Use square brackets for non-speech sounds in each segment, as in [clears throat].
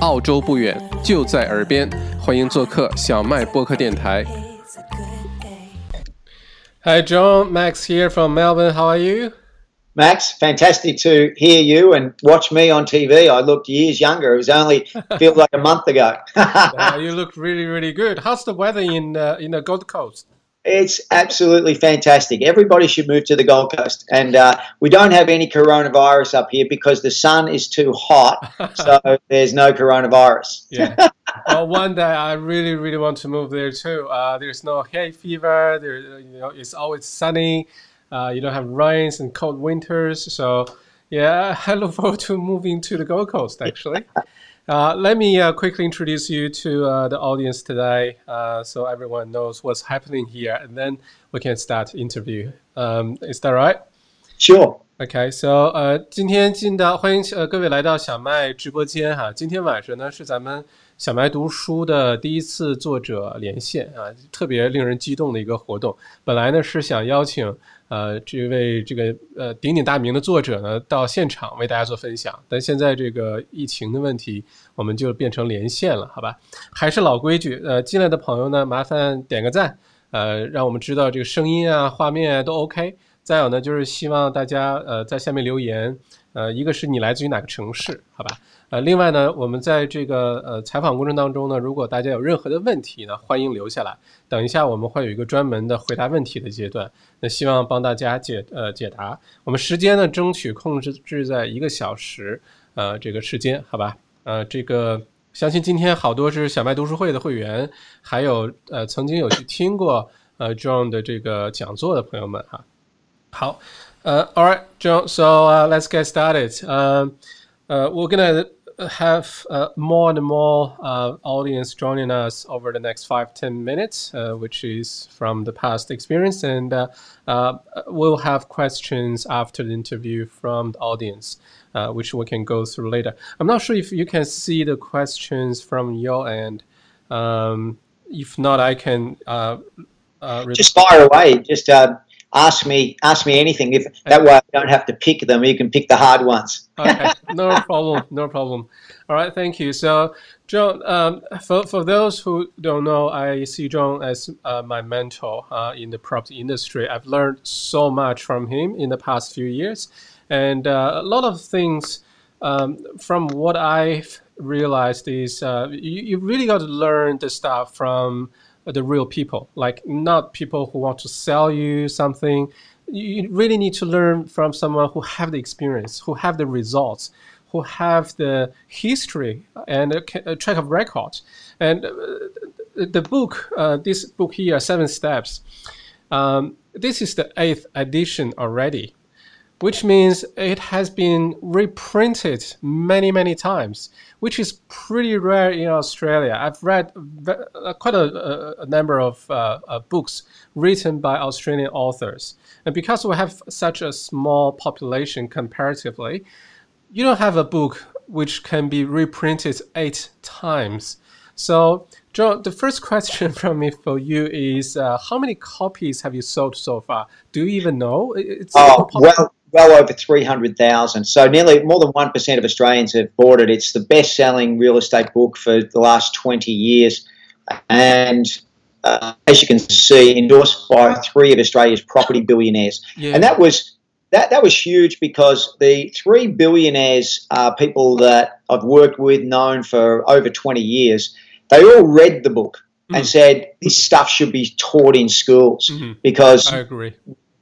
澳洲不远，就在耳边，欢迎做客小麦播客电台。Hi John, Max here from Melbourne. How are you? Max, fantastic to hear you and watch me on TV. I looked years younger. It was only [laughs] feels like a month ago. uh, [laughs] you look really, really good. How's the weather in uh, in the Gold Coast? It's absolutely fantastic. Everybody should move to the Gold Coast, and uh, we don't have any coronavirus up here because the sun is too hot, [laughs] so there's no coronavirus. yeah. [laughs] Well, one day I really, really want to move there too. Uh, there's no hay fever. There, you know, it's always sunny. Uh, you don't have rains and cold winters. So, yeah, [laughs] I look forward to moving to the Gold Coast. Actually. Uh, let me uh, quickly introduce you to uh, the audience today, uh, so everyone knows what's happening here, and then we can start interview. Um, is that right? Sure. Okay, so 呃，今天进到欢迎呃各位来到小麦直播间哈。今天晚上呢是咱们小麦读书的第一次作者连线啊，特别令人激动的一个活动。本来呢是想邀请 呃，这位这个呃鼎鼎大名的作者呢，到现场为大家做分享。但现在这个疫情的问题，我们就变成连线了，好吧？还是老规矩，呃，进来的朋友呢，麻烦点个赞，呃，让我们知道这个声音啊、画面啊都 OK。再有呢，就是希望大家呃在下面留言，呃，一个是你来自于哪个城市，好吧？呃，另外呢，我们在这个呃采访过程当中呢，如果大家有任何的问题呢，欢迎留下来。等一下我们会有一个专门的回答问题的阶段，那希望帮大家解呃解答。我们时间呢，争取控制制在一个小时呃这个时间，好吧？呃，这个相信今天好多是小麦读书会的会员，还有呃曾经有去听过呃 John 的这个讲座的朋友们哈。好，呃，All right, John, so let's get started. 呃呃，我 gonna have uh, more and more uh, audience joining us over the next five ten minutes, uh, which is from the past experience, and uh, uh, we'll have questions after the interview from the audience, uh, which we can go through later. I'm not sure if you can see the questions from your end. Um, if not, I can just fire away. Just ask me ask me anything. If that way I don't have to pick them you can pick the hard ones. Okay. [laughs] No problem no problem. All right thank you. So John um, for, for those who don't know I see John as uh, my mentor uh, in the property industry. I've learned so much from him in the past few years. And uh, a lot of things um, from what I've realized is uh, you, you really got to learn the stuff from the real people, like not people who want to sell you something. You really need to learn from someone who have the experience, who have the results, who have the history and a, track of record. And uh, the book, uh, this book here, Seven Steps, um, this is the eighth edition already which means it has been reprinted many, many times, which is pretty rare in Australia. I've read uh, quite a, a number of uh, uh, books written by Australian authors. And because we have such a small population comparatively, you don't have a book which can be reprinted eight times. So, John, the first question [laughs] from me for you is uh, how many copies have you sold so far? Do you even know? It's oh, well, well over 300,000. So nearly more than 1% of Australians have bought it. It's the best selling real estate book for the last 20 years. And uh, as you can see, endorsed by three of Australia's property billionaires. Yeah. And that was that, that was huge because the three billionaires are people that I've worked with, known for over 20 years. They all read the book mm. and said this stuff should be taught in schools mm-hmm. because I agree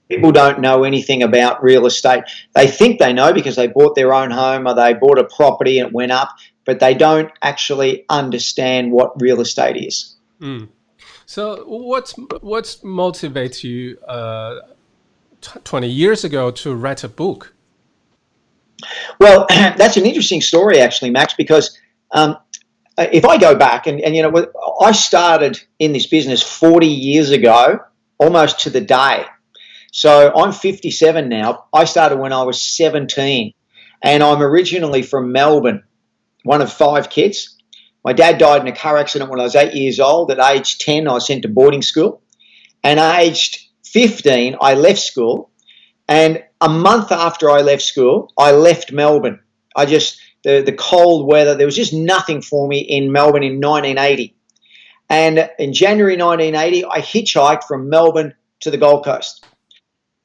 people don't know anything about real estate. They think they know because they bought their own home or they bought a property and it went up, but they don't actually understand what real estate is. Mm. So, what's what's motivates you uh, twenty years ago to write a book? Well, [clears throat] that's an interesting story, actually, Max, because. Um, if I go back and, and you know, I started in this business 40 years ago, almost to the day. So I'm 57 now. I started when I was 17, and I'm originally from Melbourne, one of five kids. My dad died in a car accident when I was eight years old. At age 10, I was sent to boarding school. And aged 15, I left school. And a month after I left school, I left Melbourne. I just, the, the cold weather. There was just nothing for me in Melbourne in 1980. And in January 1980, I hitchhiked from Melbourne to the Gold Coast.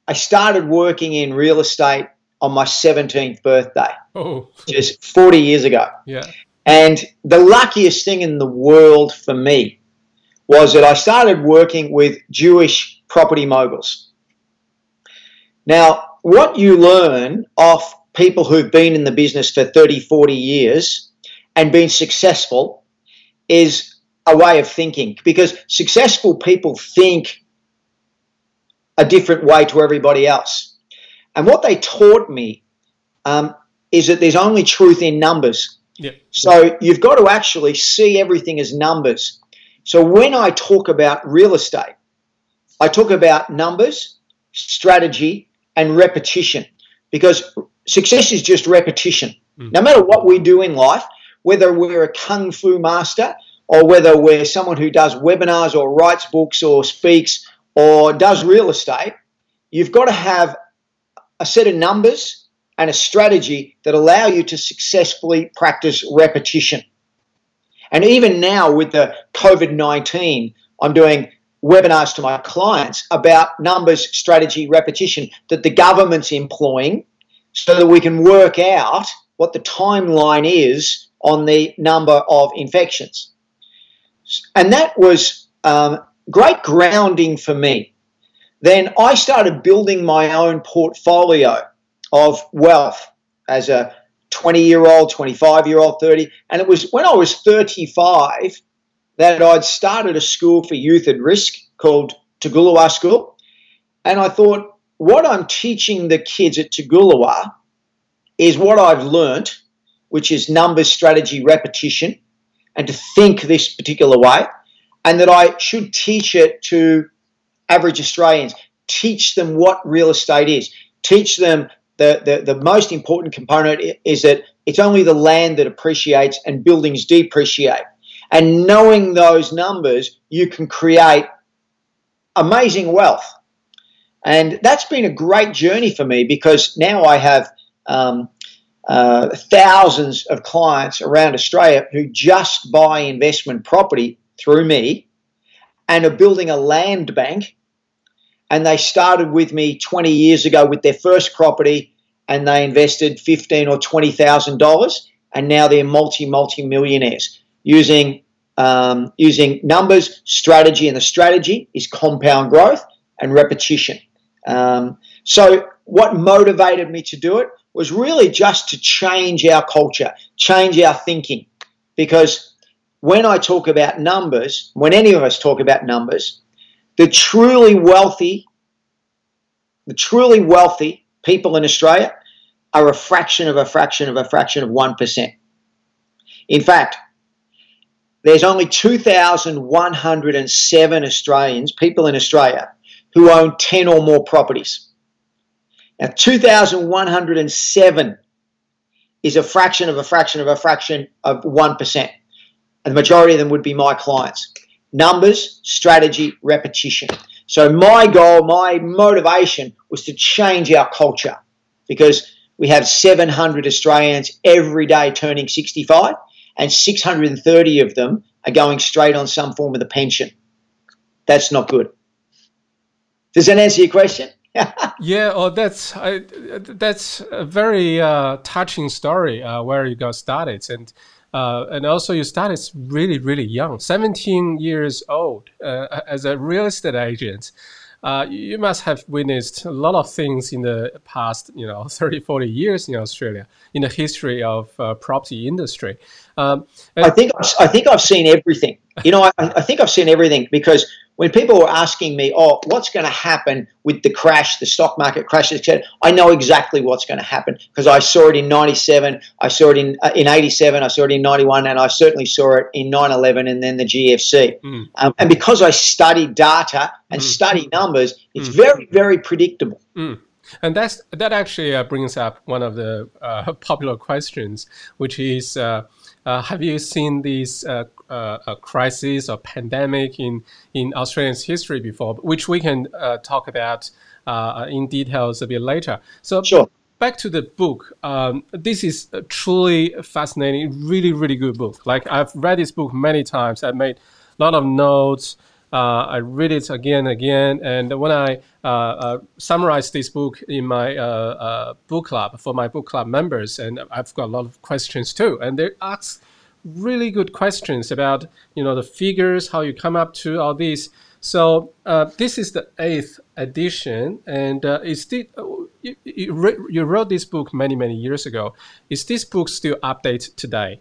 I started working in real estate on my 17th birthday, Oh, just 40 years ago. yeah. And the luckiest thing in the world for me was that I started working with Jewish property moguls. Now, what you learn off people who've been in the business for 30, 40 years and been successful is a way of thinking because successful people think a different way to everybody else. And what they taught me um, is that there's only truth in numbers. Yeah. So you've got to actually see everything as numbers. So when I talk about real estate, I talk about numbers, strategy, and repetition because success is just repetition. Mm. No matter what we do in life, whether we're a kung fu master or whether we're someone who does webinars or writes books or speaks or does real estate, you've got to have a set of numbers and a strategy that allow you to successfully practice repetition. And even now with the COVID 19, I'm doing webinars to my clients about numbers, strategy, repetition that the government's employing so that we can work out what the timeline is on the number of infections. And that was um, great grounding for me. Then I started building my own portfolio of wealth as a 20 year old, 25 year old, 30. And it was when I was 35 that I'd started a school for youth at risk called Tugulawa School. And I thought, what I'm teaching the kids at Tugulawa is what I've learnt, which is numbers, strategy, repetition, and to think this particular way. And that I should teach it to average Australians, teach them what real estate is, teach them the, the, the most important component is that it's only the land that appreciates and buildings depreciate. And knowing those numbers, you can create amazing wealth. And that's been a great journey for me because now I have um, uh, thousands of clients around Australia who just buy investment property through me and are building a land bank. And they started with me 20 years ago with their first property and they invested fifteen or twenty thousand dollars, and now they're multi multi millionaires using um, using numbers, strategy, and the strategy is compound growth and repetition. Um, so, what motivated me to do it was really just to change our culture, change our thinking, because when I talk about numbers, when any of us talk about numbers, the truly wealthy, the truly wealthy people in Australia are a fraction of a fraction of a fraction of 1%. In fact, there's only 2,107 Australians, people in Australia, who own 10 or more properties. Now, 2,107 is a fraction of a fraction of a fraction of 1%. The majority of them would be my clients. Numbers, strategy, repetition. So my goal, my motivation was to change our culture because we have 700 Australians every day turning 65 and 630 of them are going straight on some form of the pension. That's not good. Does that answer your question? [laughs] yeah, oh, that's I, that's a very uh, touching story uh, where you got started, and uh, and also you started really really young, 17 years old, uh, as a real estate agent. Uh, you must have witnessed a lot of things in the past, you know, [laughs] 30, 40 years in Australia, in the history of uh, property industry. Um, I think I think I've seen everything. You know, I, I think I've seen everything because when people were asking me, "Oh, what's going to happen with the crash, the stock market crash?" etc., I know exactly what's going to happen because I saw it in '97, I saw it in uh, in '87, I saw it in '91, and I certainly saw it in 9/11 and then the GFC. Mm. Um, and because I study data and Mm. study numbers, it's Mm. very, very predictable. Mm. And that's that actually uh, brings up one of the uh, [laughs] popular questions, which is, uh, uh, have you seen these uh, uh, uh, crises or pandemic in in Australia's history before? Which we can uh, talk about uh, in details a bit later. So, Sure. back to the book. Um, this is a truly fascinating, really, really good book. Like I've read this book many times. I've made a lot of notes. Uh, I read it again and again. And when I uh, uh, summarize this book in my book club for my book club members, and I've got a lot of questions too. And they ask really good questions about you know the figures, how you come up to all these. So uh, this is the eighth edition, and uh, is the, you, you, wrote this book many many years ago. Is this book still updated today?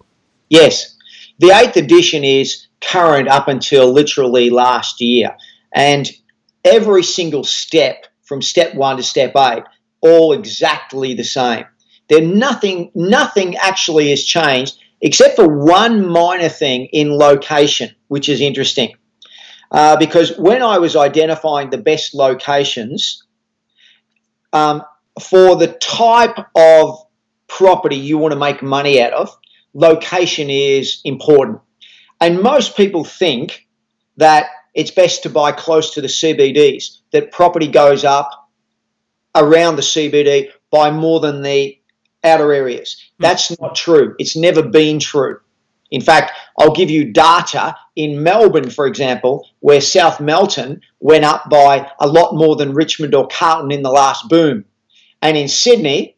Yes, the eighth edition is current up until literally last year, and every single step from step one to step eight, all exactly the same. There nothing nothing actually has changed except for one minor thing in location, which is interesting. Uh, because when I was identifying the best locations um, for the type of property you want to make money out of, location is important. And most people think that it's best to buy close to the CBDs, that property goes up around the CBD by more than the outer areas. Hmm. That's not true. It's never been true. In fact, I'll give you data in Melbourne, for example, where South Melton went up by a lot more than Richmond or Carlton in the last boom. And in Sydney,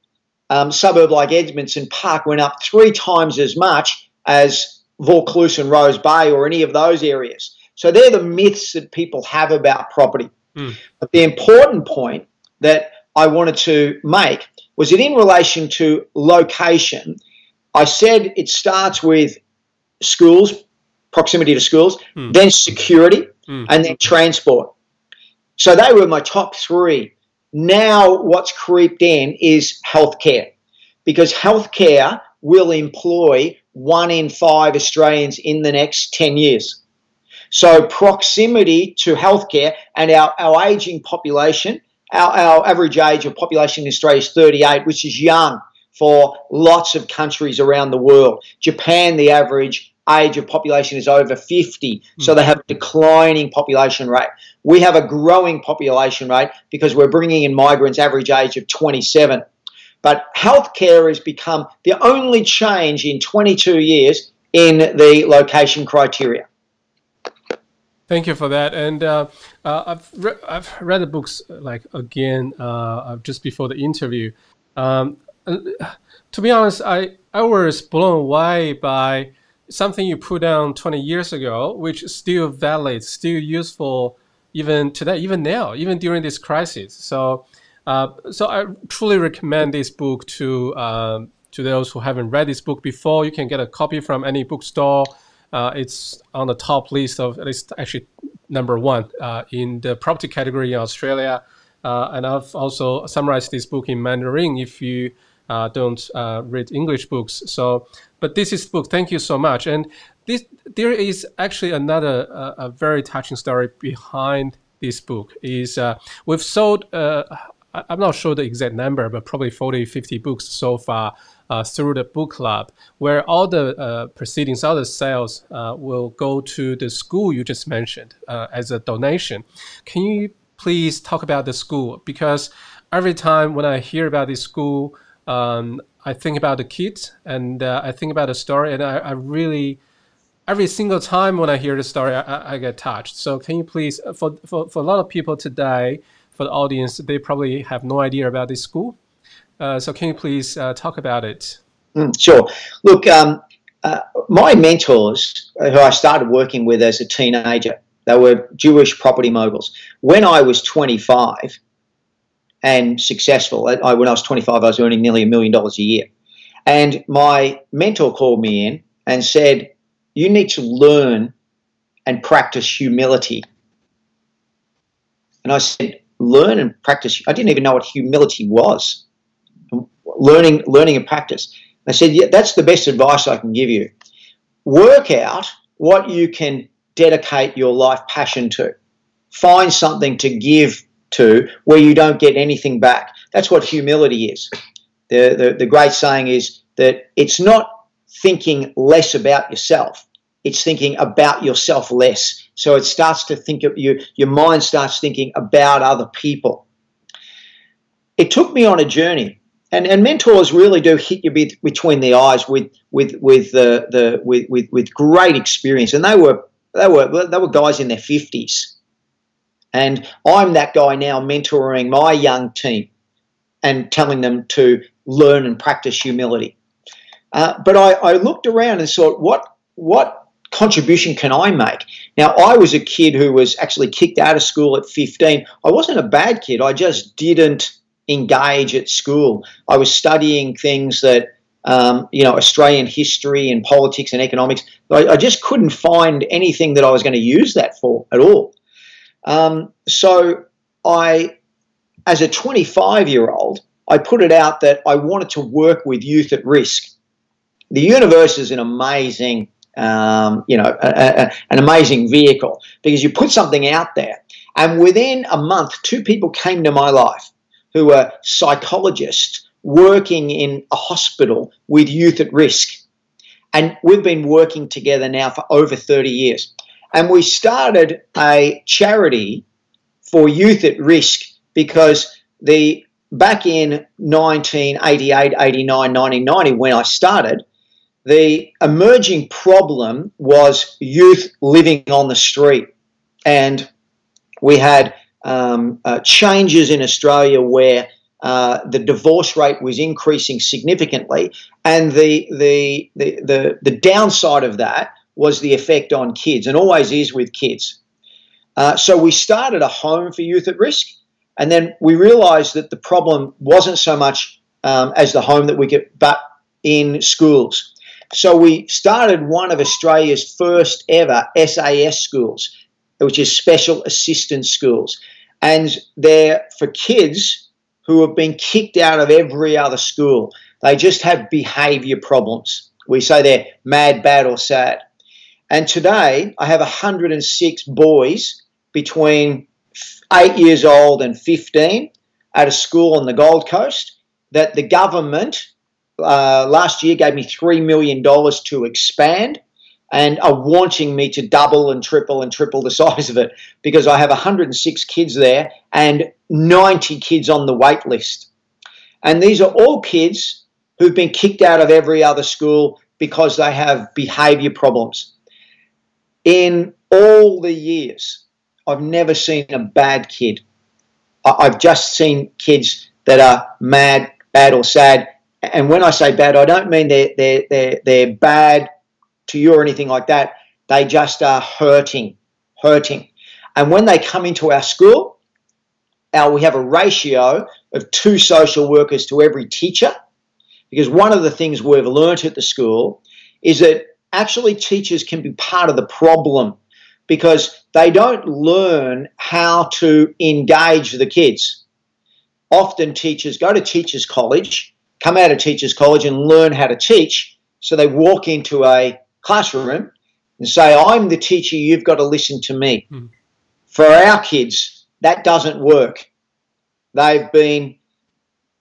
um, suburb like Edmondson Park went up three times as much as Vaucluse and Rose Bay or any of those areas. So they're the myths that people have about property. Mm. But the important point that I wanted to make was that in relation to location, I said it starts with schools, proximity to schools, mm. then security, mm. and then transport. So they were my top three. Now, what's creeped in is healthcare, because healthcare will employ one in five Australians in the next 10 years. So, proximity to healthcare and our, our aging population, our, our average age of population in Australia is 38, which is young for lots of countries around the world. Japan, the average age of population is over 50, so hmm. they have a declining population rate. We have a growing population rate because we're bringing in migrants average age of 27. But healthcare has become the only change in 22 years in the location criteria. Thank you for that. And uh, uh, I've re- I've read the books like again uh, just before the interview. Um, to be honest, I I was blown away by something you put down 20 years ago, which is still valid, still useful even today, even now, even during this crisis. So, uh, so I truly recommend this book to um, to those who haven't read this book before. You can get a copy from any bookstore. Uh, it's on the top list of at least actually number one uh, in the property category in Australia. Uh, and I've also summarized this book in Mandarin if you uh, don't uh, read English books. So, but this is book. Thank you so much. And this there is actually another uh, a very touching story behind this book. Is uh, we've sold. Uh, I'm not sure the exact number, but probably 40, 50 books so far uh, through the book club, where all the proceedings, all the sales will go to the school you just mentioned as a donation. Can you please talk about the school? Because every time when I hear about this school, um, I think about the kids and uh, I think about the story, and I, I, really, every single time when I hear the story, I, I, get touched. So, can you please, uh, for, for, for a lot of people today, for the audience, they probably have no idea about this school. Uh, so, can you please uh, talk about it? Mm, sure. Look, um, uh, my mentors, uh, who I started working with as a teenager, they were Jewish property moguls. When I was 25, and successful. I, when I was 25, I was earning nearly a million dollars a year. And my mentor called me in and said, You need to learn and practice humility. And I said, Learn and practice. I didn't even know what humility was. Learning, learning and practice. I said, Yeah, that's the best advice I can give you. Work out what you can dedicate your life passion to. Find something to give to where you don't get anything back. That's what humility is. The, the, the great saying is that it's not thinking less about yourself, it's thinking about yourself less. So it starts to think of you, your mind starts thinking about other people. It took me on a journey, and and mentors really do hit you be- between the eyes with with with the the with, with with great experience, and they were they were they were guys in their fifties, and I'm that guy now mentoring my young team and telling them to learn and practice humility. Uh, but I, I looked around and thought, what what contribution can I make? Now, I was a kid who was actually kicked out of school at 15. I wasn't a bad kid. I just didn't engage at school. I was studying things that, um, you know, Australian history and politics and economics. I, I, just couldn't find anything that I was going to use that for at all. Um, so I, as a 25 year old, I put it out that I wanted to work with youth at risk. The universe is an amazing um, you know, a, a, an amazing vehicle because you put something out there. And within a month, two people came to my life who were psychologists working in a hospital with youth at risk. And we've been working together now for over 30 years. And we started a charity for youth at risk because the back in 1988, 89, 1990, when I started, the emerging problem was youth living on the street. And we had um, uh, changes in Australia where uh, the divorce rate was increasing significantly. And the, the, the, the, the downside of that was the effect on kids, and always is with kids. Uh, so we started a home for youth at risk. And then we realized that the problem wasn't so much um, as the home that we get, but in schools. So we started one of Australia's first ever SAS schools, which is special assistance schools. And they're for kids who have been kicked out of every other school. They just have behavior problems. We say they're mad, bad, or sad. And today I have 106 boys between 8 years old and 15 at a school on the Gold Coast that the government uh, last year gave me $3 million to expand and are wanting me to double and triple and triple the [laughs] size of it because I have 106 kids there and 90 kids on the wait list. And these are all kids who've been kicked out of every other school because they have behavior problems. In all the years, I've never seen a bad kid. I've just seen kids that are mad, bad, or sad and when I say bad, I don't mean they're, they're, they're, they're bad to you or anything like that. They just are hurting, hurting. And when they come into our school, our, we have a ratio of two social workers to every teacher. Because one of the things we've learnt at the school is that actually teachers can be part of the problem because they don't learn how to engage the kids. Often teachers go to teachers' college come out of teachers college and learn how to teach. So they walk into a classroom and say, I'm the teacher, you've got to listen to me. Mm. For our kids, that doesn't work. They've been,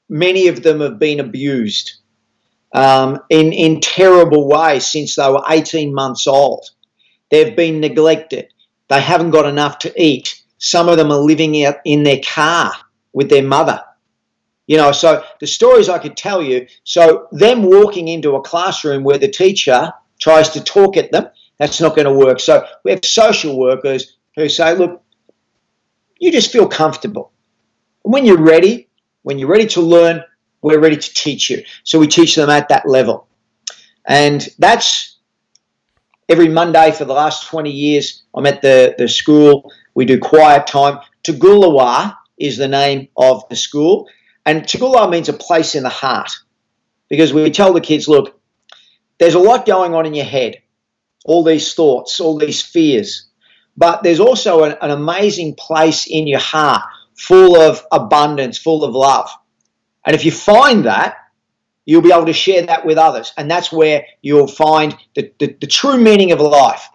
many of them have been abused um, in, in terrible ways since they were 18 months old. They've been neglected. They haven't got enough to eat. Some of them are living out in their car with their mother. You know, so the stories I could tell you. So them walking into a classroom where the teacher tries to talk at them, that's not going to work. So we have social workers who say, look, you just feel comfortable. And when you're ready, when you're ready to learn, we're ready to teach you. So we teach them at that level. And that's every Monday for the last 20 years. I'm at the, the school. We do quiet time. Tugulawa is the name of the school. And Tugula means a place in the heart because we tell the kids, look, there's a lot going on in your head, all these thoughts, all these fears, but there's also an, an amazing place in your heart full of abundance, full of love. And if you find that, you'll be able to share that with others. And that's where you'll find the, the, the true meaning of life.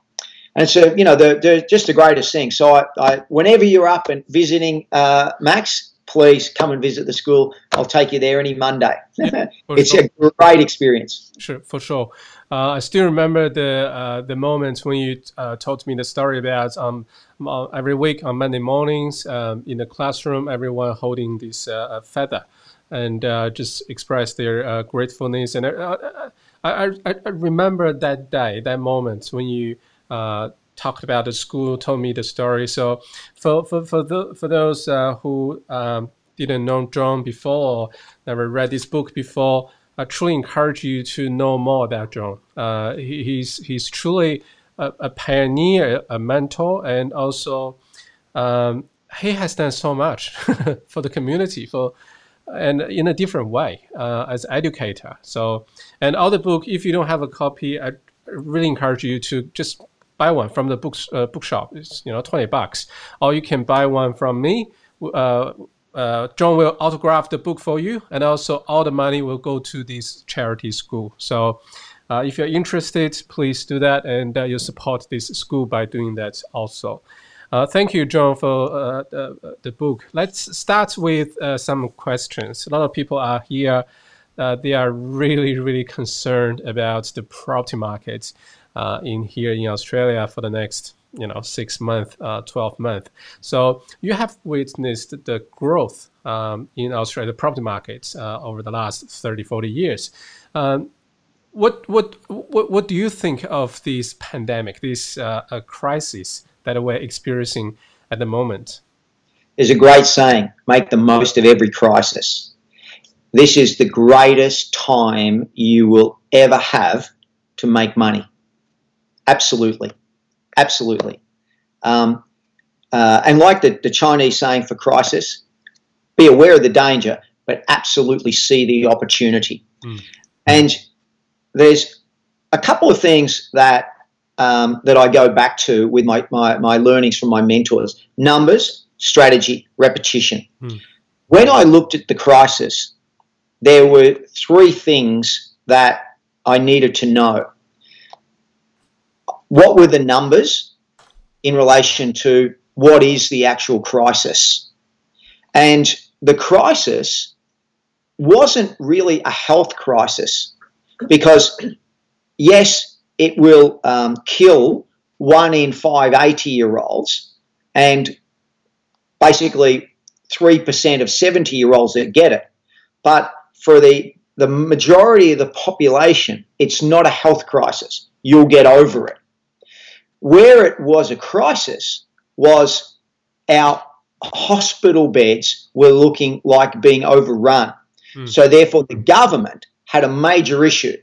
And so, you know, they're, they're just the greatest thing. So, I, I, whenever you're up and visiting uh, Max, please come and visit the school. I'll take you there any Monday. Yeah, [laughs] it's sure. a great experience. Sure, for sure. Uh, I still remember the uh, the moment when you uh, told me the story about um, uh, every week on Monday mornings um, in the classroom, everyone holding this uh, feather. and uh, just express their uh, gratefulness. And uh, I, I, I, remember that day, that moment when you uh, talked about the school, told me the story. So for for for, the, for those uh, who um, didn't know John before, never read this book before, I truly encourage you to know more about John. Uh, he, he's he's truly a, a, pioneer, a mentor, and also um, he has done so much [laughs] for the community for and in a different way uh, as educator. So, and other book, if you don't have a copy, I really encourage you to just buy one from the books uh, bookshop. It's you know twenty bucks, or you can buy one from me. Uh, uh, John will autograph the book for you, and also all the money will go to this charity school. So, uh, if you're interested, please do that, and uh, you support this school by doing that also. Uh, thank you, John, for uh, the, the, book. Let's start with uh, some questions. A lot of people are here. Uh, they are really, really concerned about the property market uh, in here in Australia for the next, you know, six months, uh, twelve months. So you have witnessed the growth um, in Australia, property markets over the last 30, 40 years. Um, what, what, what, what do you think of this pandemic, this crisis? that we're experiencing at the moment? There's a great saying make the most of every crisis. This is the greatest time you will ever have to make money. Absolutely. Absolutely. Um, uh, and like the, the Chinese saying for crisis, be aware of the danger, but absolutely see the opportunity. Mm. And there's a couple of things that um, that I go back to with my, my, my, learnings from my mentors numbers, strategy, repetition. Hmm. When I looked at the crisis, there were three things that I needed to know. What were the numbers in relation to what is the actual crisis? And the crisis wasn't really a health crisis because, yes, it will um, kill one in five 80 year olds and basically 3% of 70 year olds that get it. But for the, the majority of the population, it's not a health crisis. You'll get over it. Where it was a crisis was our hospital beds were looking like being overrun. Mm. So, therefore, the government had a major issue.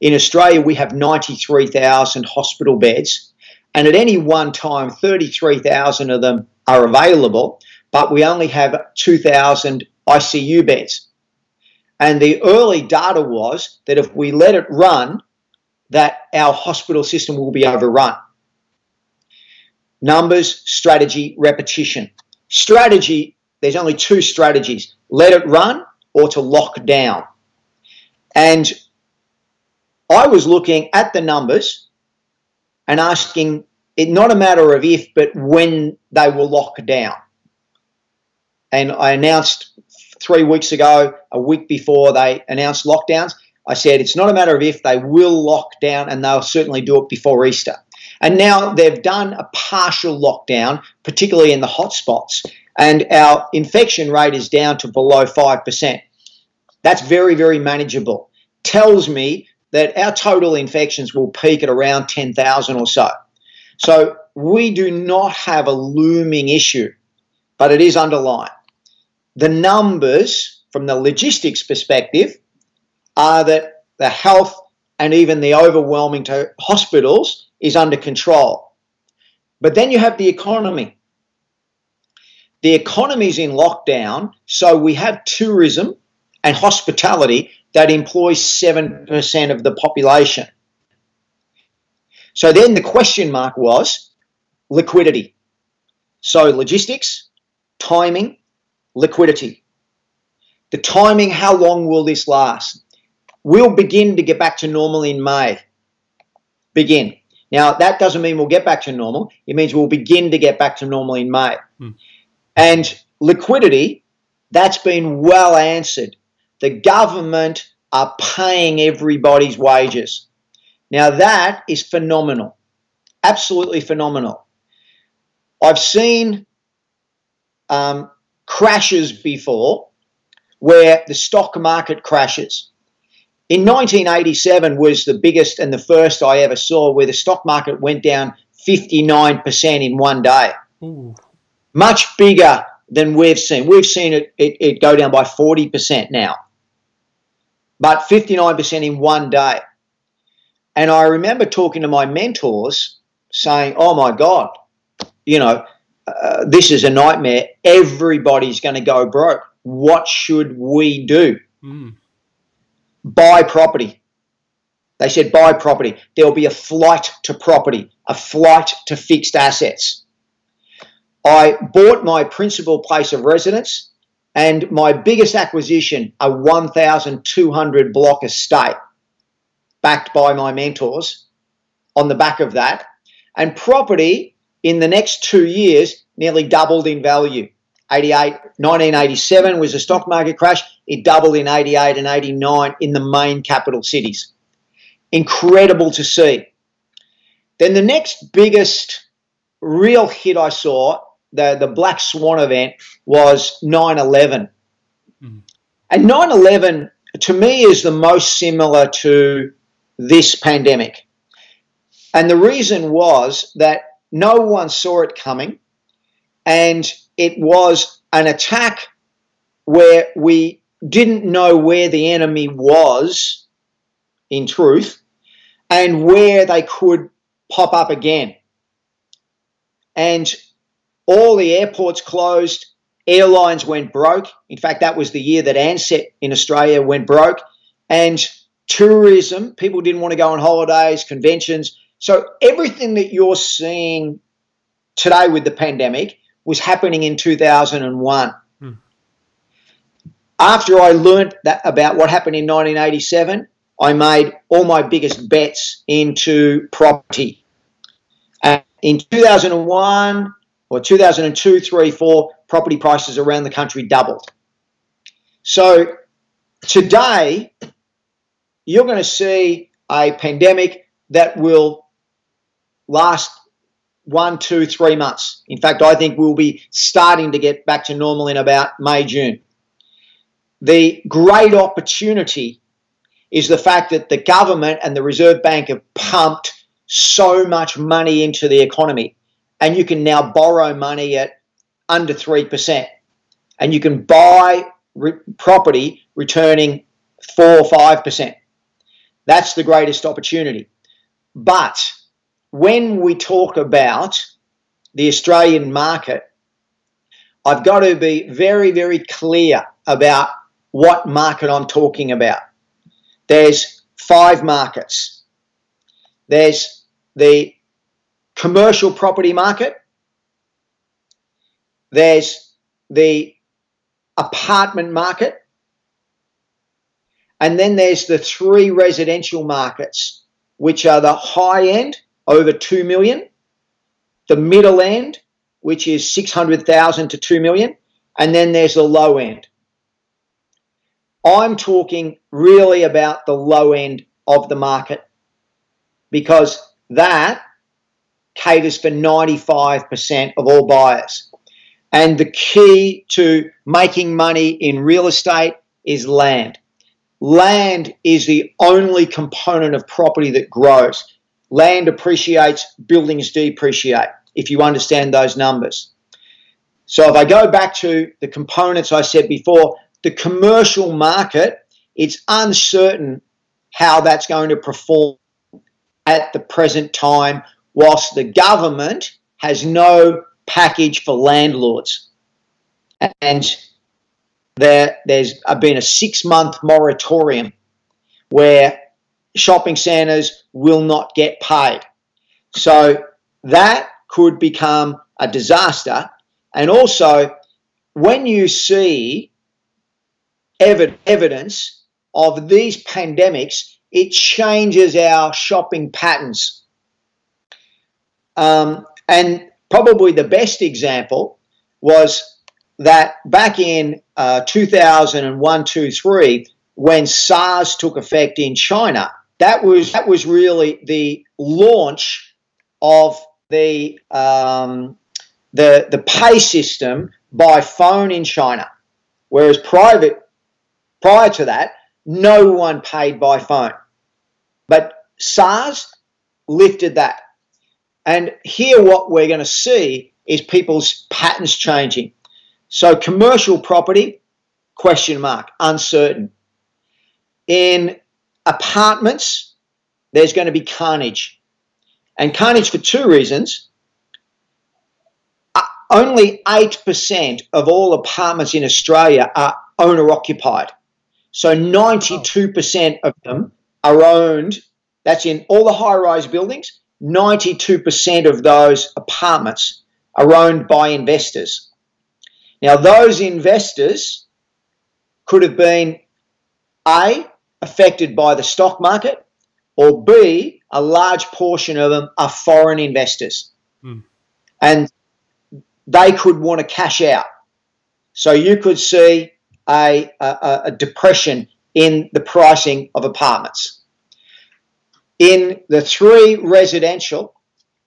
In Australia, we have 93,000 hospital beds, and at any one time, 33,000 of them are available, but we only have 2,000 ICU beds. And the early data was that if we let it run, that our hospital system will be overrun. Numbers, strategy, repetition. Strategy, there's only two strategies let it run or to lock down. And I was looking at the numbers and asking it not a matter of if, but when they will lock down. And I announced three weeks ago, a week before they announced lockdowns, I said it's not a matter of if they will lock down, and they'll certainly do it before Easter. And now they've done a partial lockdown, particularly in the hotspots, and our infection rate is down to below 5%. That's very, very manageable. Tells me that our total infections will peak at around 10,000 or so. So we do not have a looming issue, but it is underlying. The numbers from the logistics perspective are that the health and even the overwhelming to hospitals is under control. But then you have the economy. The economy is in lockdown, so we have tourism and hospitality that employs 7% of the population. So then the question mark was liquidity. So logistics, timing, liquidity. The timing, how long will this last? We'll begin to get back to normal in May. Begin. Now, that doesn't mean we'll get back to normal. It means we'll begin to get back to normal in May. Hmm. And liquidity, that's been well answered the government are paying everybody's wages. Now, that is phenomenal. Absolutely phenomenal. I've seen um, crashes before where the stock market crashes. In 1987 was the biggest and the first I ever saw where the stock market went down 59% in one day. Ooh. Much bigger than we've seen. We've seen it, it, it go down by 40% now, but 59% in one day. And I remember talking to my mentors saying, oh my God, you know, uh, this is a nightmare. Everybody's going to go broke. What should we do? Mm. Buy property. They said buy property. There will be a flight to property, a flight to fixed assets. I bought my principal place of residence and my biggest acquisition, a 1,200 block estate, backed by my mentors on the back of that. And property in the next two years nearly doubled in value. 88, 1987 was a stock market crash. It doubled in 88 and 89 in the main capital cities. Incredible to see. Then the next biggest real hit I saw, the, the Black Swan event, was 9 11. Mm. And 9 11 to me is the most similar to this pandemic. And the reason was that no one saw it coming, and it was an attack where we didn't know where the enemy was, in truth, and where they could pop up again. And all the airports closed, airlines went broke. In fact, that was the year that Ansett in Australia went broke. And tourism, people didn't want to go on holidays, conventions. So everything that you're seeing today with the pandemic was happening in 2001. After I learned that about what happened in 1987, I made all my biggest bets into property. And in 2001 or 2002, 3, 4, property prices around the country doubled. So today, you're going to see a pandemic that will last one, two, three months. In fact, I think we'll be starting to get back to normal in about May, June. The great opportunity is the fact that the government and the Reserve Bank have pumped so much money into the economy, and you can now borrow money at under 3%, and you can buy re- property returning 4 or 5%. That's the greatest opportunity. But when we talk about the Australian market, I've got to be very, very clear about what market I'm talking about. There's five markets. There's the commercial property market. There's the apartment market. And then there's the three residential markets, which are the high end, over 2 million, the middle end, which is 600,000 to 2 million, and then there's the low end. I'm talking really about the low end of the market because that caters for 95% of all buyers. And the key to making money in real estate is land. Land is the only component of property that grows. Land appreciates, buildings depreciate, if you understand those numbers. So if I go back to the components I said before, the commercial market, it's uncertain how that's going to perform at the present time, whilst the government has no package for landlords. And there, there's been a six month moratorium where shopping centres will not get paid. So that could become a disaster. And also, when you see ev- evidence of these pandemics, it changes our shopping patterns. Um, and probably the best example was that back in uh, 2001, 2, 3, when SARS took effect in China, that was that was really the launch of the um, the the pay system by phone in China, whereas private prior to that, no one paid by phone. But SARS lifted that. And here, what we're going to see is people's patterns changing. So, commercial property, question mark, uncertain. In apartments, there's going to be carnage. And carnage for two reasons. Uh, only 8% of all apartments in Australia are owner occupied. So 92% of them are owned, that's in all the high rise buildings, 92% of those apartments are owned by investors. Now, those investors could have been A, affected by the stock market, or B, a large portion of them are foreign investors. Hmm. And they could want to cash out. So you could see a, a, a depression in the pricing of apartments. In the three residential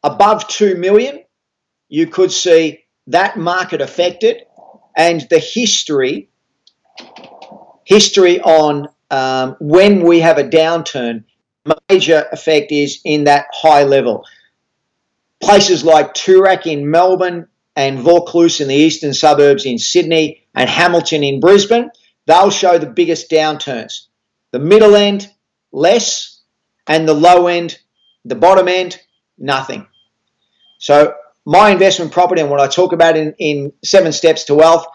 above 2 million, you could see that market affected and the history history on um, when we have a downturn major effect is in that high level places like Toorak in Melbourne and Vaucluse in the eastern suburbs in Sydney and Hamilton in Brisbane, they'll show the biggest downturns. The middle end, less, and the low end, the bottom end, nothing. So, my investment property and what I talk about in, in Seven Steps to Wealth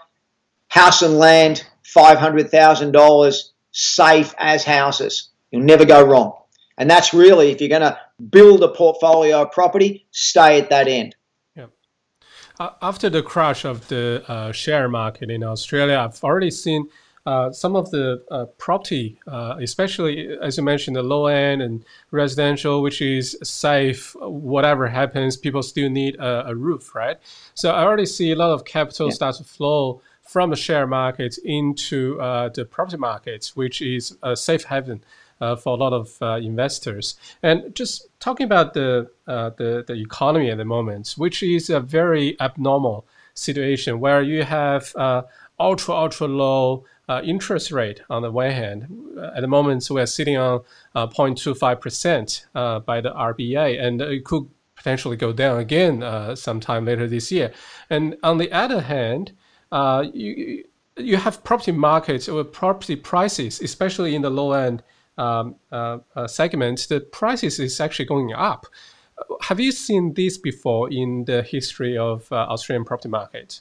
house and land, $500,000, safe as houses. You'll never go wrong. And that's really, if you're going to build a portfolio of property, stay at that end. Uh, after the crash of the uh, share market in Australia, I've already seen uh, some of the uh, property, uh, especially as you mentioned, the low end and residential, which is safe. Whatever happens, people still need a, a roof, right? So I already see a lot of capital yeah. start to flow from the share market into uh, the property markets, which is a safe haven uh, for a lot of uh, investors. And just talking about the, uh, the, the economy at the moment, which is a very abnormal situation where you have uh, ultra ultra low uh, interest rate on the one hand. At the moment, we are sitting on 0.25 percent by the RBA, and it could potentially go down again sometime later this year. And on the other hand, you you have property markets or property prices, especially in the low end um, uh, uh, segment, the prices is actually going up. Have you seen this before in the history of uh, Australian property market?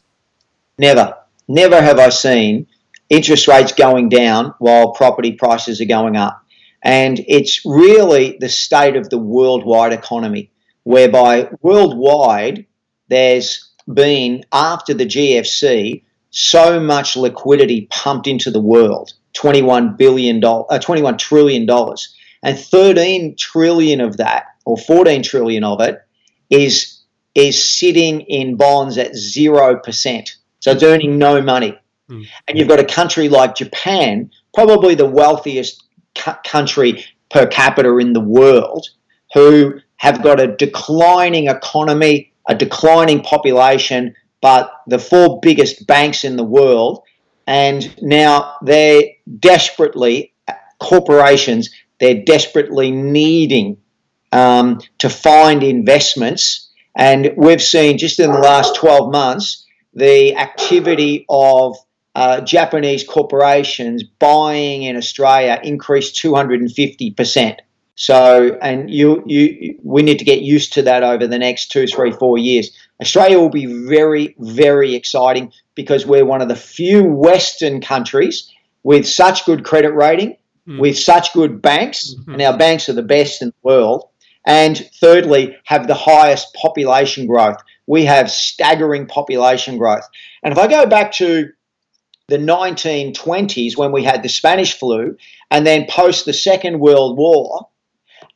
Never, never have I seen interest rates going down while property prices are going up. And it's really the state of the worldwide economy, whereby worldwide there's been, after the GFC, so much liquidity pumped into the world 21 billion dollars, uh, 21 trillion dollars, and 13 trillion of that, or 14 trillion of it, is is sitting in bonds at zero percent. So it's earning no money. Mm. And you've got a country like Japan, probably the wealthiest cu- country per capita in the world, who have got a declining economy, a declining population, but the four biggest banks in the world and now they're desperately corporations they're desperately needing um, to find investments and we've seen just in the last 12 months the activity of uh, Japanese corporations buying in Australia increased 250%. So, and you, you, we need to get used to that over the next two, three, four years. Australia will be very, very exciting because we're one of the few Western countries with such good credit rating, mm. with such good banks, mm-hmm. and our banks are the best in the world. And thirdly, have the highest population growth. We have staggering population growth. And if I go back to the 1920s when we had the Spanish flu, and then post the Second World War,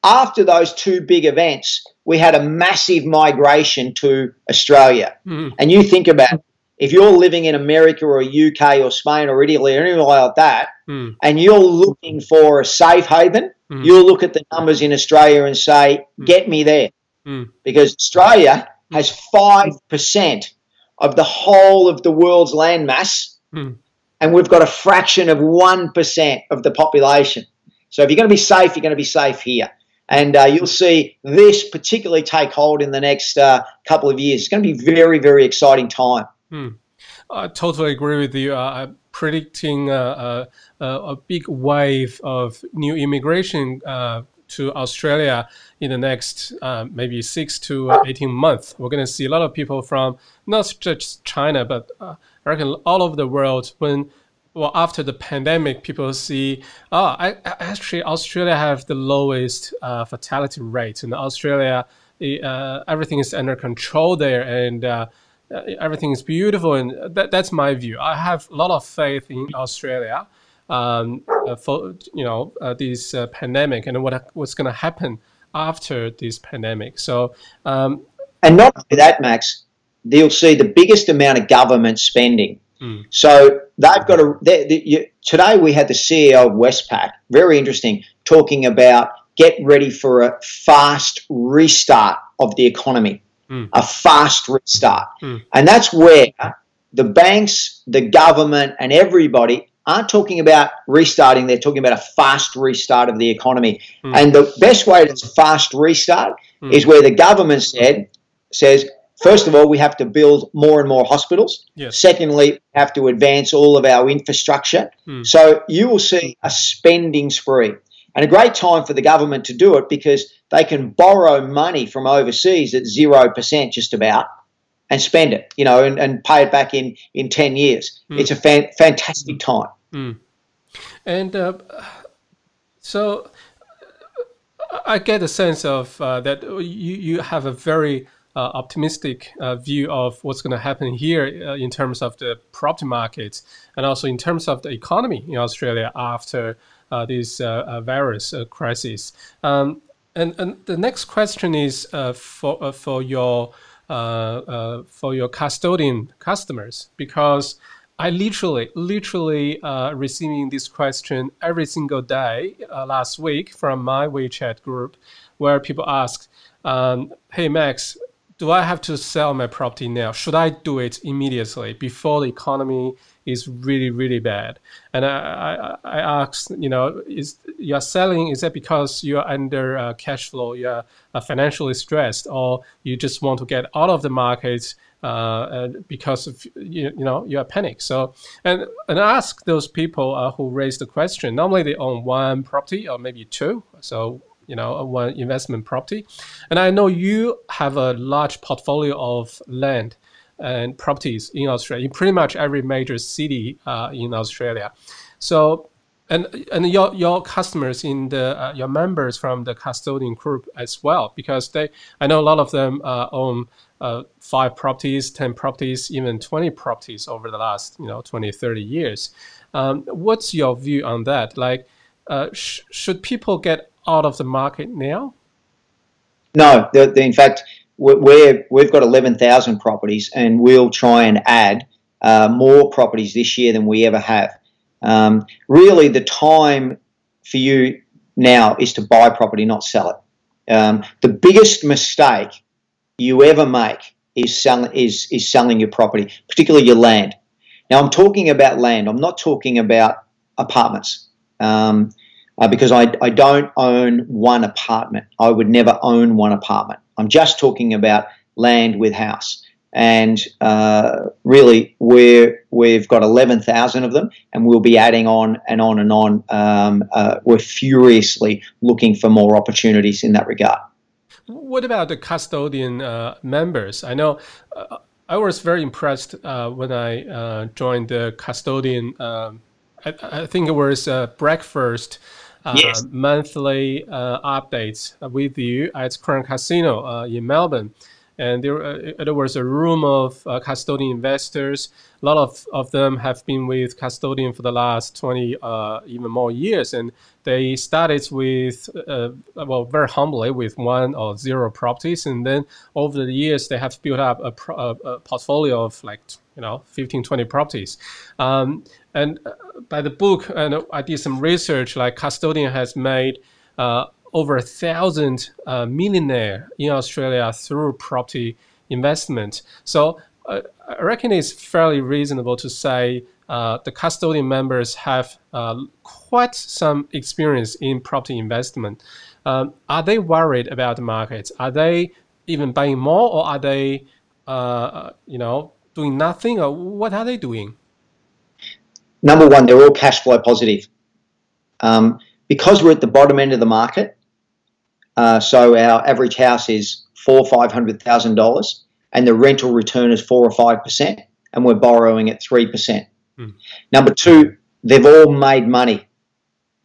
after those two big events, we had a massive migration to Australia. Mm. And you think about if you're living in America or UK or Spain or Italy or anywhere like that, mm. and you're looking for a safe haven, mm. you'll look at the numbers in Australia and say, hmm. get me there. Hmm. Because Australia has 5% of the whole of the world's land mass. Hmm. and we've got a fraction of 1% of the population. So if you're going to be safe, you're going to be safe here. And uh, you'll see this particularly take hold in the next uh, couple of years. It's going to be very, very exciting time. Hmm. I totally agree with you. Uh, predicting a, a, a, big wave of new immigration uh, to Australia in the next uh, maybe six to 18 months. We're going to see a lot of people from not just China, but uh, I reckon all over the world when well after the pandemic people see oh I, actually australia have the lowest uh, fatality rate in australia uh, everything is under control there and uh, everything is beautiful and that, that's my view i have a lot of faith in australia um, uh, for you know uh, this uh, pandemic and what what's going to happen after this pandemic. So, um, and not only that, Max, you'll see the biggest amount of government spending. Mm. So they've got a. They, they, you, today we had the CEO of Westpac, very interesting, talking about get ready for a fast restart of the economy, mm. a fast restart, mm. and that's where the banks, the government, and everybody aren't talking about restarting, they're talking about a fast restart of the economy. Mm. And the best way to fast restart mm. is where the government said says, first of all, we have to build more and more hospitals. Yes. Secondly, we have to advance all of our infrastructure. Mm. So you will see a spending spree. And a great time for the government to do it because they can borrow money from overseas at 0% just about and spend it, you know, and, and pay it back in, in 10 years. Mm. It's a fan, fantastic time. Mm. And uh, so I get a sense of uh, that you, you have a very uh, optimistic uh, view of what's going to happen here uh, in terms of the property market and also in terms of the economy in Australia after this virus crisis. Um, and, and the next question is for, for your uh, uh, for your custodian customers because I literally, literally uh, receiving this question every single day uh, last week from my WeChat group, where people ask, um, "Hey Max, do I have to sell my property now? Should I do it immediately before the economy is really really bad. And I, I, I asked, you know, is you're selling? Is that because you're under uh, cash flow, you're uh, financially stressed, or you just want to get out of the market? Uh, because of you, you know you're panic. So and and ask those people uh, who raised the question. Normally they own one property or maybe two. So you know one investment property, and I know you have a large portfolio of land and properties in Australia, in pretty much every major city uh, in Australia. So, and and your your customers in the uh, your members from the custodian group as well, because they I know a lot of them uh, own uh, five properties, 10 properties, even 20 properties over the last, you know, 20, 30 years. Um, what's your view on that? Like, uh, sh- should people get out of the market now? No, the, the, in fact, we're, we've got 11,000 properties and we'll try and add uh, more properties this year than we ever have. Um, really, the time for you now is to buy property, not sell it. Um, the biggest mistake you ever make is selling is is selling your property, particularly your land. Now, I'm talking about land. I'm not talking about apartments. Um, uh, because I, I don't own one apartment. I would never own one apartment. I'm just talking about land with house. And uh, really, we're, we've got 11,000 of them, and we'll be adding on and on and on. Um, uh, we're furiously looking for more opportunities in that regard. What about the custodian uh, members? I know uh, I was very impressed uh, when I joined the custodian. Um, I, I, think it was breakfast uh, Uh, yes. monthly uh, updates with you at Crown Casino uh, in Melbourne. And there, uh, there was a room of uh, custodian investors. A lot of, of them have been with custodian for the last 20, even more years. And they started with, well, very humbly with one or zero properties. And then over the years, they have built up a, a, a portfolio of like you know 15 20 properties um, and uh, by the book and i did some research like custodian has made uh, over a thousand uh, millionaire in australia through property investment so uh, I reckon it's fairly reasonable to say uh, the custodian members have uh, quite some experience in property investment. Um, are they worried about the markets? Are they even buying more, or are they, you know, doing nothing, or what are they doing? Number one, they're all cash flow positive. Um, because we're at the bottom end of the market, uh, so our average house is four five hundred thousand dollars, and the rental return is four or five percent, and we're borrowing at three percent. Mm. Number two, they've all made money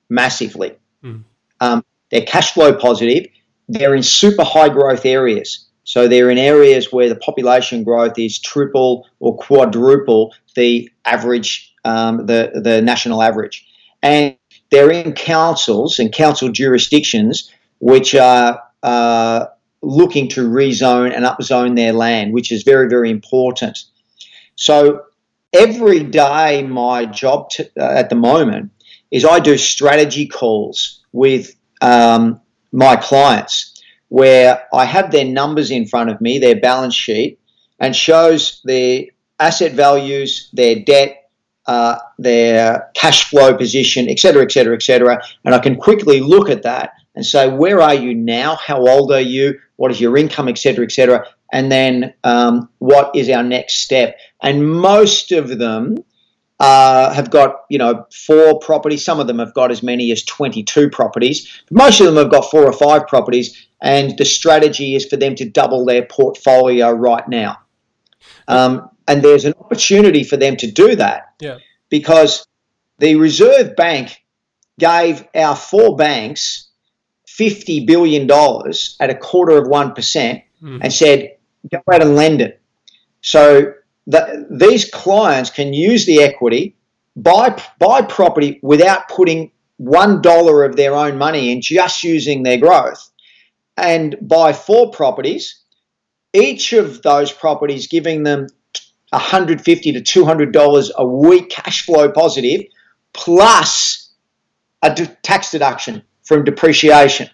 massively. Mm. Um, they're cash flow positive. They're in super high growth areas. So they're in areas where the population growth is triple or quadruple the average, um, the, the national average. And they're in councils and council jurisdictions which are uh, looking to rezone and upzone their land, which is very, very important. So every day, my job uh, at the moment is I do strategy calls with um, my clients where I have their numbers in front of me, their balance sheet, and shows their asset values, their debt, uh, their cash flow position, etc., etc., etc. And I can quickly look at that and say, where are you now? How old are you? What is your income, etc., etc. And then um, what is our next step? And most of them uh, have got you know four properties. Some of them have got as many as 22 properties. But most of them have got four or five properties, and the strategy is for them to double their portfolio right now. Um, and there's an opportunity for them to do that yeah. because the Reserve Bank gave our four banks $50 billion at a quarter of 1% mm. and said, go out and lend it. So the, these clients can use the equity, buy, buy property without putting $1 of their own money in, just using their growth, and buy four properties, each of those properties giving them 150 to 200 dollars a week cash flow positive plus a tax deduction from depreciation.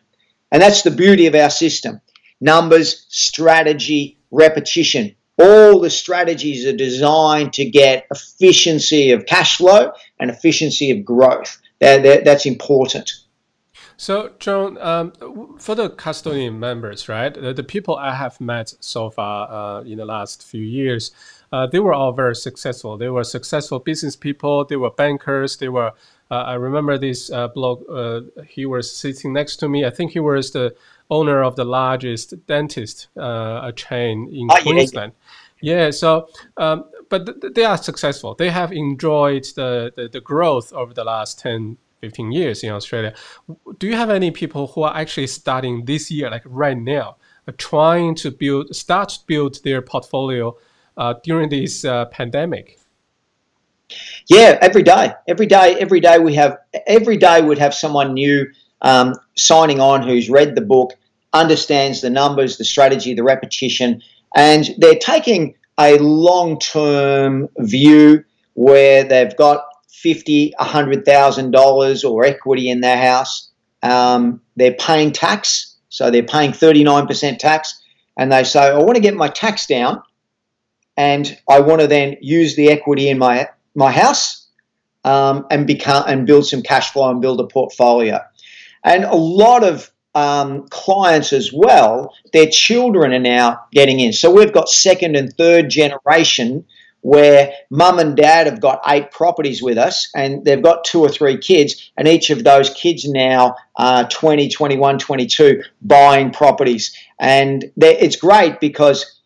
And that's the beauty of our system. Numbers strategy repetition all the strategies are designed to get efficiency of cash flow and efficiency of growth that, that that's important so, John, um, for the custodian members, right, the, the, people I have met so far uh, in the last few years, uh, they were all very successful. They were successful business people. They were bankers. They were. Uh, I remember this uh, blog. Uh, he was sitting next to me. I think he was the owner of the largest dentist uh, chain in oh, Queensland. Yeah. Yeah so, um, but th- they are successful. They have enjoyed the, the, the growth over the last 10, 15 years in Australia. Do you have any people who are actually starting this year, like right now, uh, trying to build, start to build their portfolio uh, during this uh, pandemic? Yeah, every day, every day, every day we have every day would have someone new um, signing on who's read the book, understands the numbers, the strategy, the repetition, and they're taking a long-term view where they've got fifty, a hundred thousand dollars or equity in their house. Um, they're paying tax, so they're paying thirty-nine percent tax, and they say, "I want to get my tax down." and I want to then use the equity in my my house um, and become and build some cash flow and build a portfolio. And a lot of um, clients as well, their children are now getting in. So we've got second and third generation where mum and dad have got eight properties with us and they've got two or three kids and each of those kids now are 20 21 22 buying properties and it's great because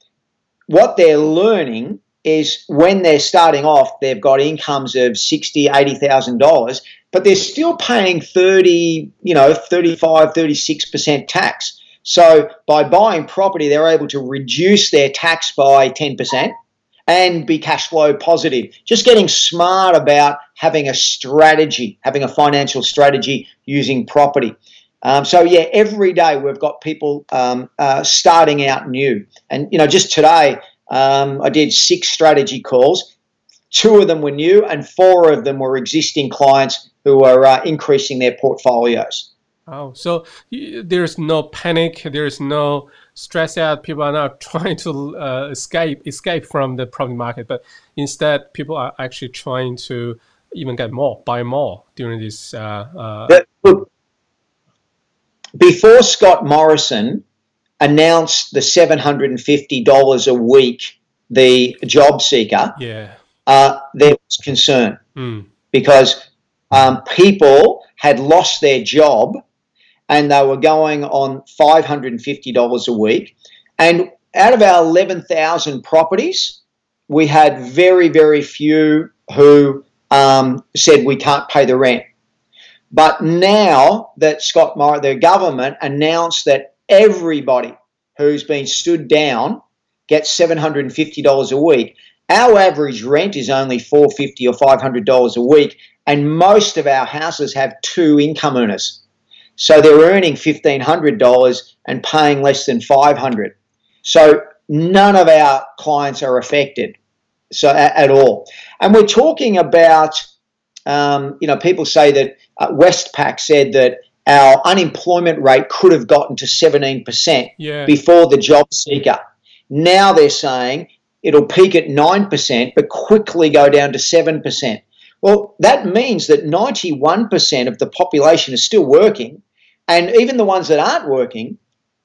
what they're learning is when they're starting off, they've got incomes of sixty, eighty thousand dollars, but they're still paying thirty, you know, 35, 36 percent tax. So by buying property, they're able to reduce their tax by ten percent and be cash flow positive. Just getting smart about having a strategy, having a financial strategy using property. Um, so yeah, every day we've got people um, uh, starting out new, and you know, just today um, I did six strategy calls. Two of them were new, and four of them were existing clients who are uh, increasing their portfolios. Oh, so there's no panic, there's no stress out. People are not [laughs] trying to uh, escape escape from the property market, but instead, people are actually trying to even get more, buy more during this. Uh, uh... Look, before Scott Morrison announced the seven hundred and fifty dollars a week, the job seeker, yeah, uh, there was concern mm. because um, people had lost their job and they were going on $550 a week. And out of our 11,000 properties, we had very, very few who um, said we can't pay the rent. But now that Scott Morrison, the government announced that everybody who's been stood down gets $750 a week, our average rent is only $450 or $500 a week, and most of our houses have two income earners. So they're earning $1,500 and paying less than 500 So none of our clients are affected so at, at all. And we're talking about, um, you know, people say that uh, Westpac said that our unemployment rate could have gotten to 17% yeah. before the job seeker. Now they're saying it'll peak at 9%, but quickly go down to 7%. Well, that means that 91% of the population is still working, and even the ones that aren't working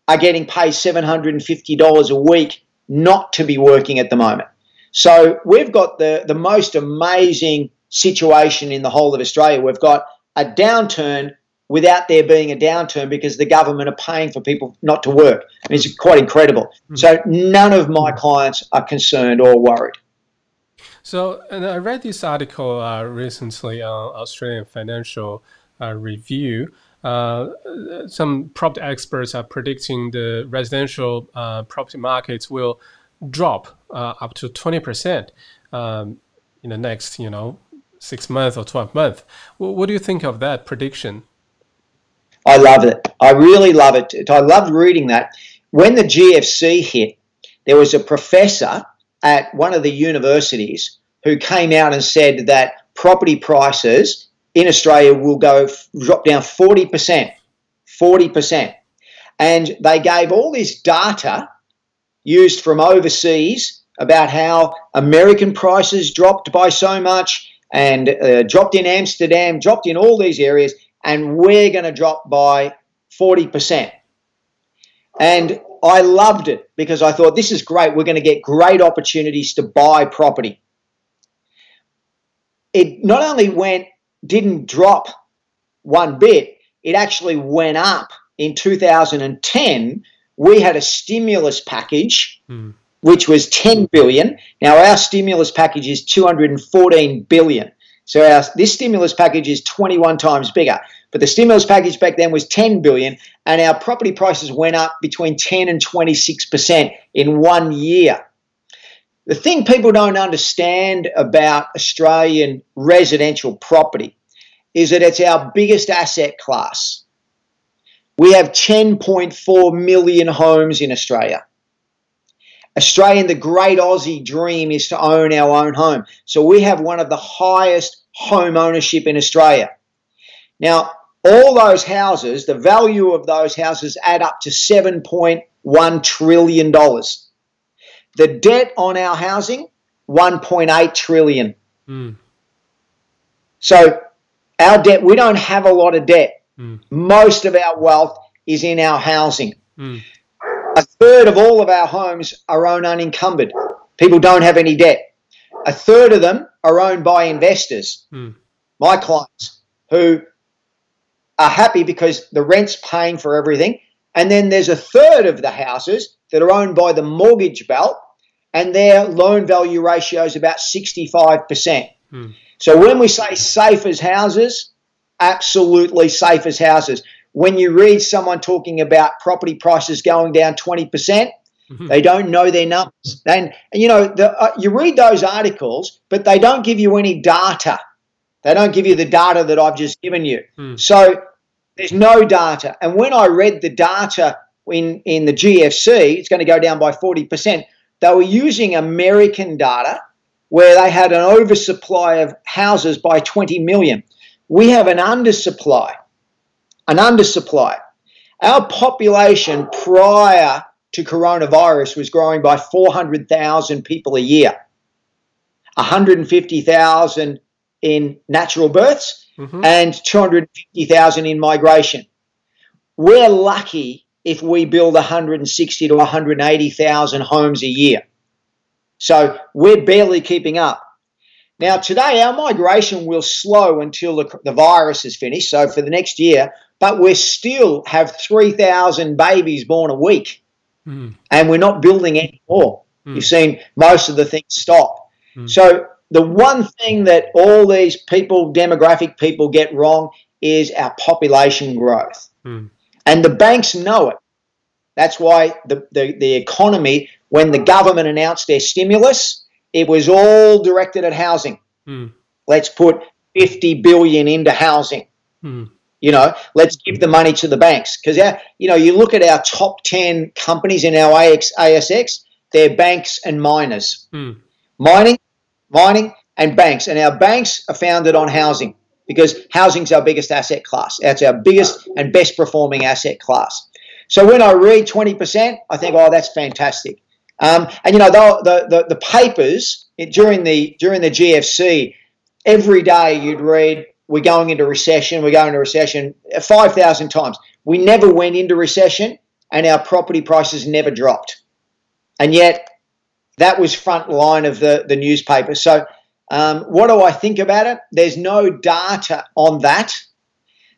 are getting paid $750 a week not to be working at the moment. So we've got the, the most amazing situation in the whole of Australia. We've got a downturn without there being a downturn because the government are paying for people not to work. And it's quite incredible. Mm-hmm. So none of my clients are concerned or worried. So, and I read this article uh, recently on Australian Financial uh, Review. Uh, some property experts are predicting the residential uh, property markets will drop uh, up to 20% um, in the next, you know, six months or 12 months. what do you think of that prediction? I love it. I really love it. I loved reading that. When the GFC hit, there was a professor at one of the universities who came out and said that property prices in Australia will go drop down 40%. 40%. And they gave all this data used from overseas about how American prices dropped by so much and uh, dropped in Amsterdam, dropped in all these areas, and we're going to drop by 40%. And I loved it because I thought this is great. We're going to get great opportunities to buy property. It not only went, didn't drop one bit, it actually went up in 2010. We had a stimulus package, mm. which was 10 billion. Now our stimulus package is 214 billion. So our, this stimulus package is 21 times bigger. But the stimulus package back then was 10 billion, and our property prices went up between 10 and 26 percent in one year. The thing people don't understand about Australian residential property is that it's our biggest asset class. We have 10.4 million homes in Australia. Australian, the great Aussie dream is to own our own home. So we have one of the highest home ownership in Australia. Now, all those houses, the value of those houses add up to $7.1 trillion. The debt on our housing, 1.8 trillion. Mm. So our debt, we don't have a lot of debt. Mm. Most of our wealth is in our housing. Mm. A third of all of our homes are owned unencumbered. People don't have any debt. A third of them are owned by investors, mm. my clients, who are happy because the rent's paying for everything. And then there's a third of the houses that are owned by the mortgage belt, and their loan value ratio is about 65%. Hmm. So when we say safe as houses, absolutely safe as houses. When you read someone talking about property prices going down 20%, mm-hmm. they don't know their numbers. And, and you know, the, uh, you read those articles, but they don't give you any data they don't give you the data that I've just given you. Hmm. So there's no data. And when I read the data in, in the GFC, it's going to go down by 40%. They were using American data where they had an oversupply of houses by 20 million. We have an undersupply. an undersupply. Our population prior to coronavirus was growing by 400,000 people a year, 150,000 in natural births mm-hmm. and 250,000 in migration. We're lucky if we build 160 to 180,000 homes a year. So we're barely keeping up. Now, today, our migration will slow until the, the virus is finished, so for the next year, but we still have 3,000 babies born a week, mm. and we're not building any more. Mm. You've seen most of the things stop. Mm. So, the one thing that all these people, demographic people, get wrong is our population growth. Hmm. And the banks know it. That's why the, the, the economy, when the government announced their stimulus, it was all directed at housing. Mm. Let's put 50 billion into housing. Mm. You know, let's give the money to the banks because you know you look at our top 10 companies in our AX, ASX, they're banks and miners, mm. mining, mining, and banks, and our banks are founded on housing because housing's our biggest asset class. That's our biggest and best performing asset class. So when I read 20%, I think, oh, that's fantastic. Um, and you know the, the, the papers during the during the GFC, every day you'd read we're going into recession, we're going into recession five thousand times. We never went into recession, and our property prices never dropped, and yet that was front line of the the newspaper. So um, what do I think about it? There's no data on that.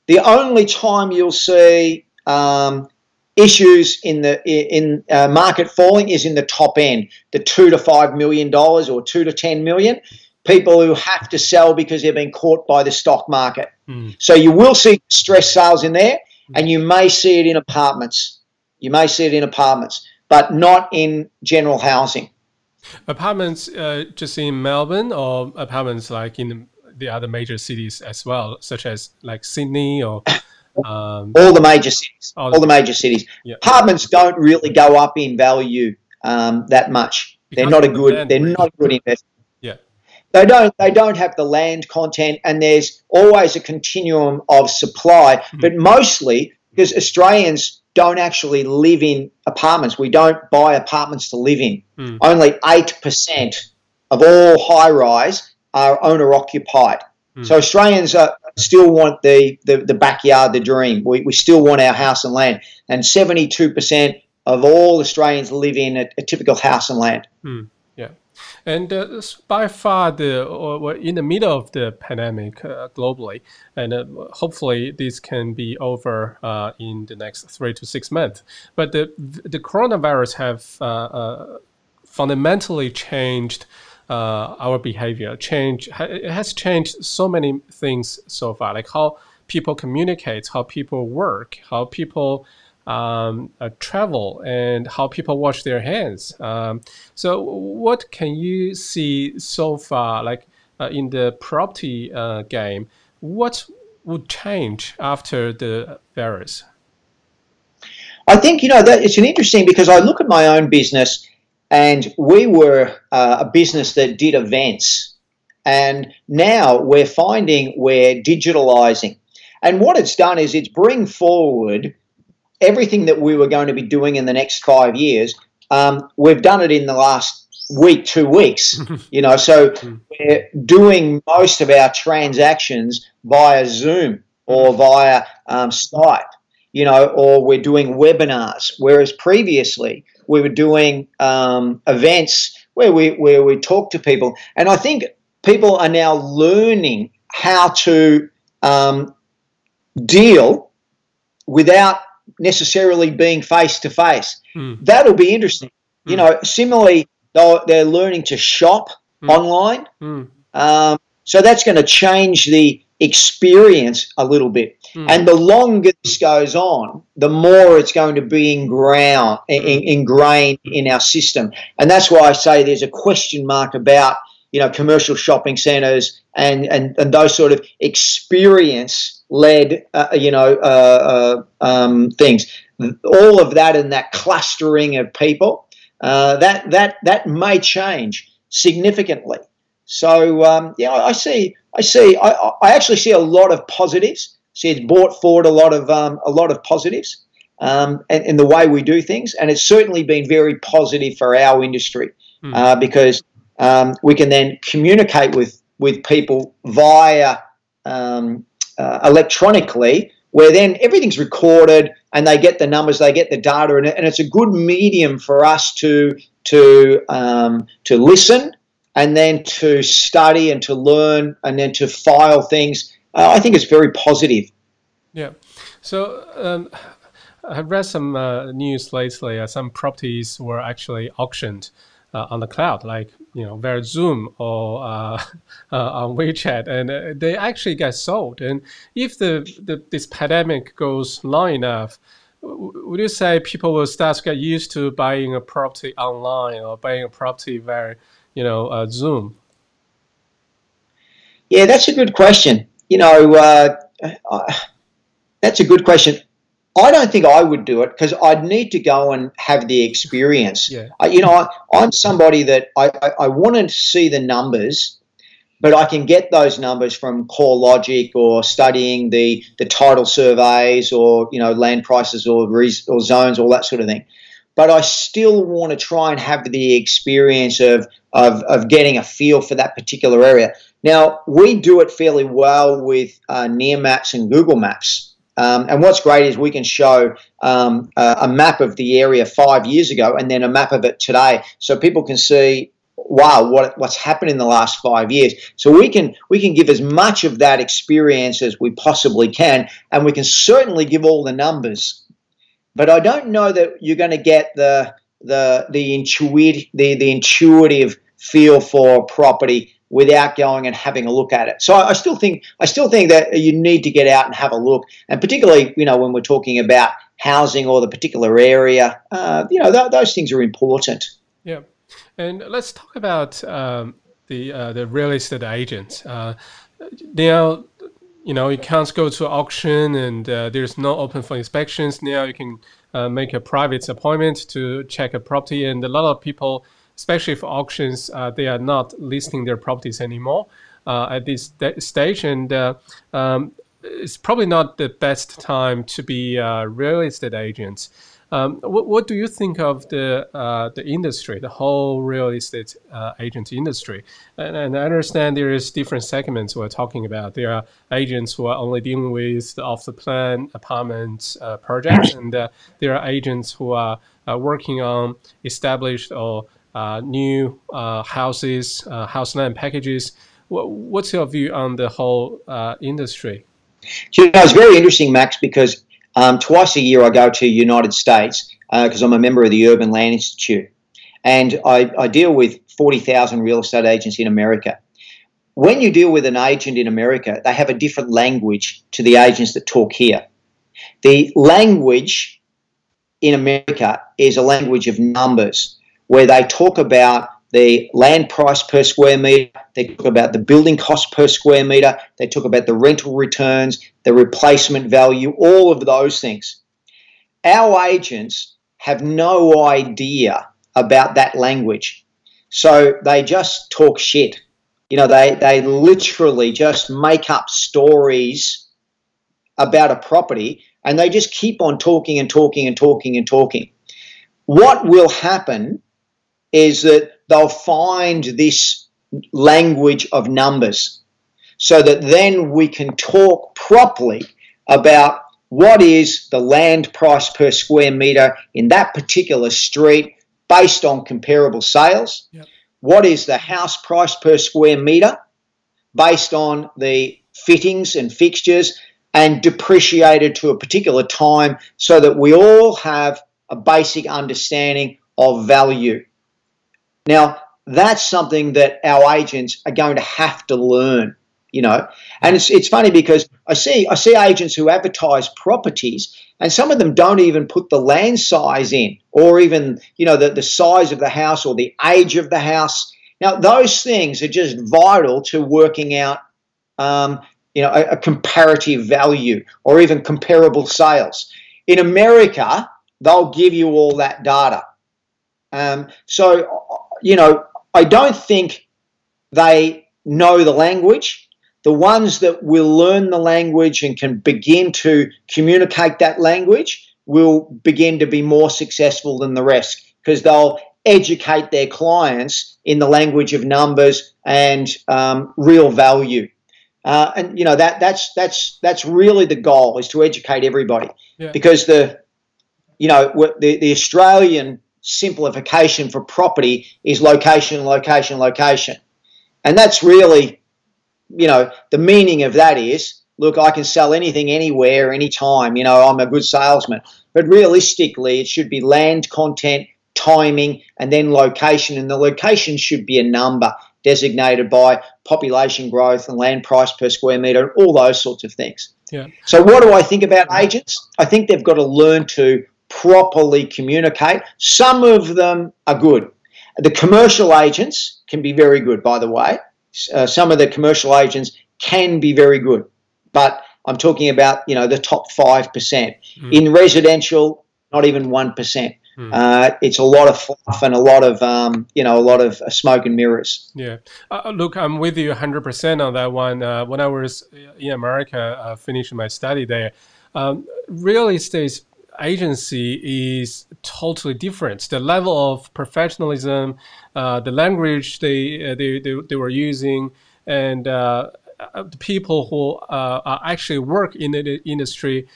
The only time you'll see um, issues in the in uh, market falling is in the top end, the two to five million dollars or two to ten million. People who have to sell because they've been caught by the stock market. Mm. So you will see stress sales in there, and you may see it in apartments. You may see it in apartments, but not in general housing. Apartments uh, just in Melbourne, or apartments like in the other major cities as well, such as like Sydney or um, all the major cities. Oh, all the major cities. Yeah. Apartments don't really go up in value um, that much. Because they're not a good. They're not a good investment. Yeah. They don't. They don't have the land content, and there's always a continuum of supply. Mm-hmm. But mostly because Australians don't actually live in apartments. We don't buy apartments to live in. Mm. Only eight percent of all high rise are owner occupied. Mm. So Australians are, still want the, the, the backyard, the dream. We, we still want our house and land. And 72% of all Australians live in a, a typical house and land. Hmm. And uh, by far, the or in the middle of the pandemic uh, globally, and uh, hopefully this can be over uh, in the next three to six months. But the the coronavirus have uh, uh, fundamentally changed uh, our behavior change it has changed so many things so far like how people communicate how people work how people um, uh, travel and how people wash their hands um, so what can you see so far like uh, in the property uh, game what would change after the virus I think you know that it's an interesting because I look at my own business and we were uh, a business that did events. And now we're finding we're digitalizing. And what it's done is it's bring forward everything that we were going to be doing in the next five years. Um, we've done it in the last week, two weeks, [laughs] you know, so hmm. we're doing most of our transactions via Zoom or via um, Skype, you know, or we're doing webinars. Whereas previously, we were doing um, events where we where we talk to people, and I think people are now learning how to um, deal without necessarily being face to face. That'll be interesting. Mm. You know, similarly, they're learning to shop mm. online. Mm. Um, so that's going to change the experience a little bit. Mm. And the longer this goes on, the more it's going to be inground, in, ingrained in our system. And that's why I say there's a question mark about you know commercial shopping centres and, and, and those sort of experience led uh, you know uh, uh, um, things. All of that and that clustering of people uh, that that that may change significantly. So um, yeah, I see. I see. I, I actually see a lot of positives See, it's brought forward a lot of um, a lot of positives um, in, in, the way we do things, and it's certainly been very positive for our industry mm. uh, because um, we can then communicate with with people via um, uh, electronically, where then everything's recorded and they get the numbers, they get the data, and, and it's a good medium for us to to um, to listen and then to study and to learn and then to file things. Uh, I think it's very positive. Yeah. So um, I've read some uh, news lately. Uh, some properties were actually auctioned uh, on the cloud, like you know via Zoom or uh, [laughs] uh, on WeChat, and they actually get sold. And if the, the this pandemic goes long enough, would you say people will start to get used to buying a property online or buying a property via you know, uh, Zoom? Yeah, that's a good question. You know, uh, uh, that's a good question. I don't think I would do it because I'd need to go and have the experience. Yeah. you know, I, am somebody that I, I, I want to see the numbers, but I can get those numbers from CoreLogic or studying the, the title surveys or, you know, land prices or, or zones, all that sort of thing but I still want to try and have the experience of, of, of getting a feel for that particular area. Now, we do it fairly well with uh, Near Maps and Google Maps. Um, and what's great is we can show um, a, a, map of the area five years ago and then a map of it today, so people can see, wow, what, what's happened in the last five years. So we can we can give as much of that experience as we possibly can, and we can certainly give all the numbers but I don't know that you're going to get the the the intuitive the, the intuitive feel for property without going and having a look at it. So I still think I still think that you need to get out and have a look, and particularly you know when we're talking about housing or the particular area, uh, you know th- those things are important. Yeah, and let's talk about um, the uh, the real estate agents. Uh, now you know you can't go to auction and uh, there's no open for inspections now you can uh, make a private appointment to check a property and a lot of people especially for auctions uh, they are not listing their properties anymore uh, at this stage and uh, um, it's probably not the best time to be a real estate agents um, what, what, do you think of the uh, the industry, the whole real estate uh, agent industry? And, and, I understand there is different segments we're talking about. There are agents who are only dealing with the off the plan apartment uh, projects, and uh, there are agents who are uh, working on established or uh, new houses, house land packages. What, what's your view on the whole industry? You know, it's very interesting, Max, because um, twice a year, I go to United States because uh, I'm a member of the Urban Land Institute, and I, I deal with 40,000 real estate agents in America. When you deal with an agent in America, they have a different language to the agents that talk here. The language in America is a language of numbers, where they talk about the land price per square meter, they talk about the building cost per square meter, they talk about the rental returns, the replacement value, all of those things. Our agents have no idea about that language. So they just talk shit. You know, they, they literally just make up stories about a property and they just keep on talking and talking and talking and talking. What will happen is that they'll find this language of numbers so that then we can talk properly about what is the land price per square meter in that particular street based on comparable sales. Yep. What is the house price per square meter based on the fittings and fixtures and depreciated to a particular time so that we all have a basic understanding of value. Now, that's something that our agents are going to have to learn, you know. And it's, it's funny because I see I see agents who advertise properties and some of them don't even put the land size in or even, you know, the, the size of the house or the age of the house. Now, those things are just vital to working out um, you know, a, a comparative value or even comparable sales. In America, they'll give you all that data. Um, so, you know, I don't think they know the language. the ones that will learn the language and can begin to communicate that language will begin to be more successful than the rest because they'll educate their clients in the language of numbers and um, real value. Uh, and you know that that's that's that's really the goal is to educate everybody yeah. because the you know the, the Australian simplification for property is location, location, location, and that's really you know the meaning of that is look I can sell anything anywhere anytime you know I'm a good salesman but realistically it should be land content timing and then location and the location should be a number designated by population growth and land price per square meter and all those sorts of things. Yeah. So what do I think about agents? I think they've got to learn to properly communicate. Some of them are good. The commercial agents can be very good, by the way. Uh, some of the commercial agents can be very good, but I'm talking about you know the top five percent. Mm. In residential, not even one percent. Hmm. Uh, it's a lot of fluff and a lot of um, you know a lot of uh, smoke and mirrors. Yeah, uh, uh look, I'm with you 100 percent on that one. Uh, when I was in America uh, finishing my study there, um, real estate agency is totally different. The level of professionalism, the language they, they they they were using, and the people who actually work in the industry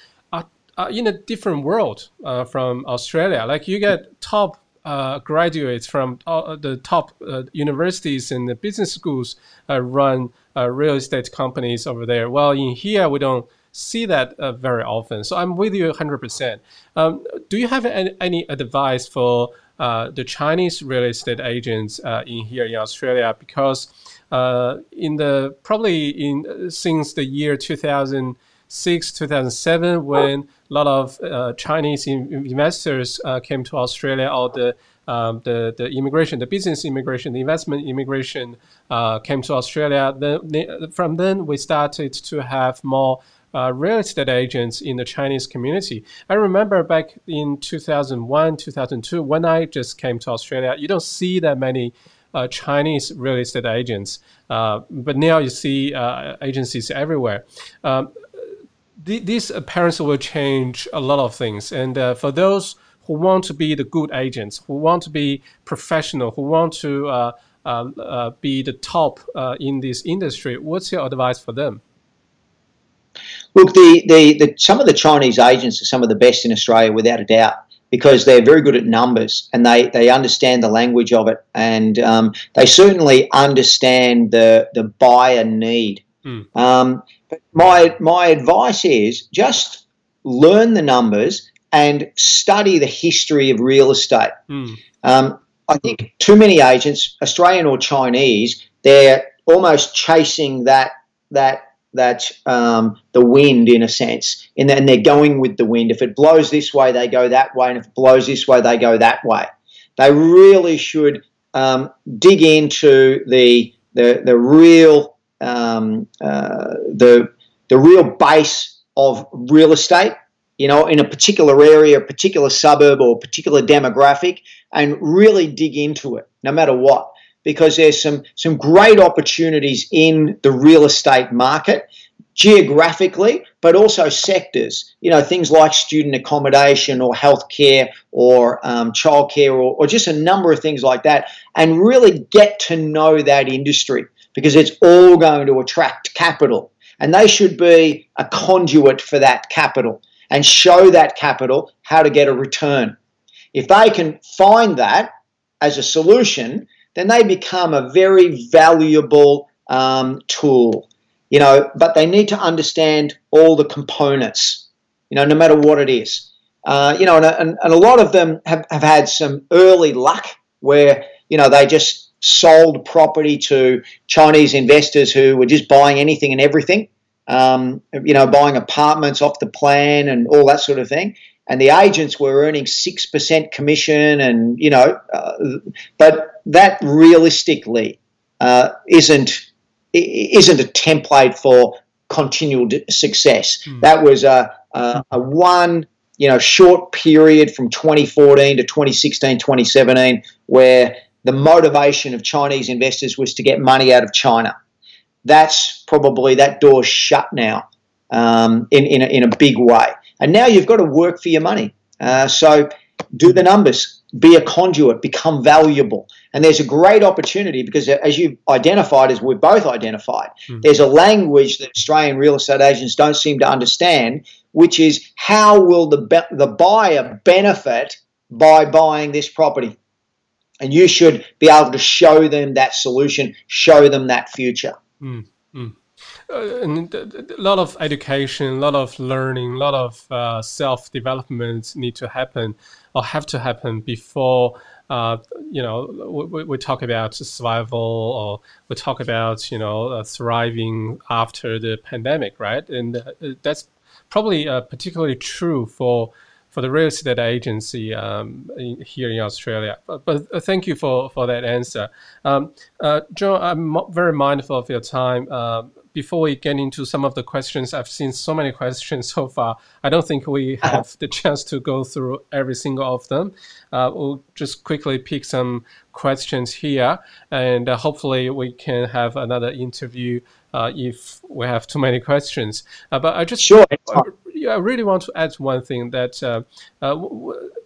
are in a different world uh, from Australia. Like you get top uh, graduates from uh, the top uh, universities and the business schools uh, run real estate companies over there. Well, in here we don't see that very often. So I'm with you 100%. Um, do you have any, any advice for the Chinese real estate agents in here in Australia? Because in the probably in since the year 2006, 2007, when a lot of uh, Chinese investors uh, came to Australia, or the um, the the immigration, the business immigration, the investment immigration uh, came to Australia. Then from then we started to have more uh, real estate agents in the Chinese community. I remember back in 2001, 2002, when I just came to Australia, you don't see that many uh, Chinese real estate agents, uh, but now you see uh, agencies everywhere. Um, this apparently will change a lot of things. And uh, for those who want to be the good agents, who want to be professional, who want to uh, be the top in this industry, what's your advice for them? Look, the, the, the, some of the Chinese agents are some of the best in Australia, without a doubt, because they're very good at numbers and they, they understand the language of it, and um, they certainly understand the the buyer need. Mm. Um, but my my advice is just learn the numbers and study the history of real estate. Mm. Um, I think too many agents, Australian or Chinese, they're almost chasing that that that um, the wind in a sense, and then they're going with the wind. If it blows this way, they go that way, and if it blows this way, they go that way. They really should um, dig into the the the real um, uh, the the real base of real estate, you know, in a particular area, a particular suburb, or a particular demographic, and really dig into it, no matter what, because there's some some great opportunities in the real estate market geographically, but also sectors. You know, things like student accommodation or healthcare or um, childcare or, or just a number of things like that, and really get to know that industry because it's all going to attract capital. And they should be a conduit for that capital and show that capital how to get a return. If they can find that as a solution, then they become a very valuable um, tool. You know, but they need to understand all the components. You know, no matter what it is. Uh, you know, and, and, and a lot of them have, have had some early luck where you know they just sold property to Chinese investors who were just buying anything and everything, um, you know, buying apartments off the plan and all that sort of thing. And the agents were earning 6% commission, and, you know, uh, but that realistically uh, isn't, isn't a template for continual success. Mm. That was a, a, a one you know short period from 2014 to 2016 2017 where the motivation of Chinese investors was to get money out of China. that's probably that door shut now um, in, in a, in a big way. And now you've got to work for your money. Uh, so do the numbers, be a conduit, become valuable. And there's a great opportunity because, as you've identified, as we've both identified, mm. there's a language that Australian real estate agents don't seem to understand, which is how will the, the buyer benefit by buying this property? And you should be able to show them that solution, show them that future. Mm. Uh, a lot of education, a lot of learning, a lot of uh, self development need to happen or have to happen before uh, you know we, we, talk about survival or we talk about you know uh, thriving after the pandemic, right? And uh, that's probably uh, particularly true for for the real estate agency um, in, here in Australia. But, but, thank you for, for that answer. Um, uh, John, I'm very mindful of your time. Uh, before we get into some of the questions, I've seen so many questions so far. I don't think we [laughs] have the chance to go through every single of them. Uh, we'll just quickly pick some questions here, and uh, hopefully we can have another interview uh, if we have too many questions. Uh, but I just sure. I really want to add one thing that uh, uh,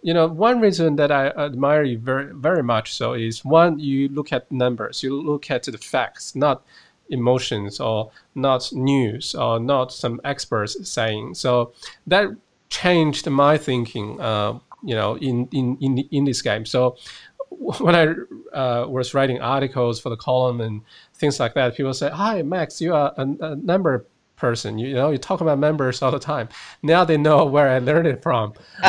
you know one reason that I admire you very very much so is one you look at numbers, you look at the facts, not emotions or not news or not some experts saying. So that changed my thinking, uh, you know, in, in, in, in this game. So [laughs] when I uh, was writing articles for the column and things like that, people say, "Hi, Max, you are a, a number person. You, you, know, you talk about members all the time. Now they know where I learned it from." [laughs]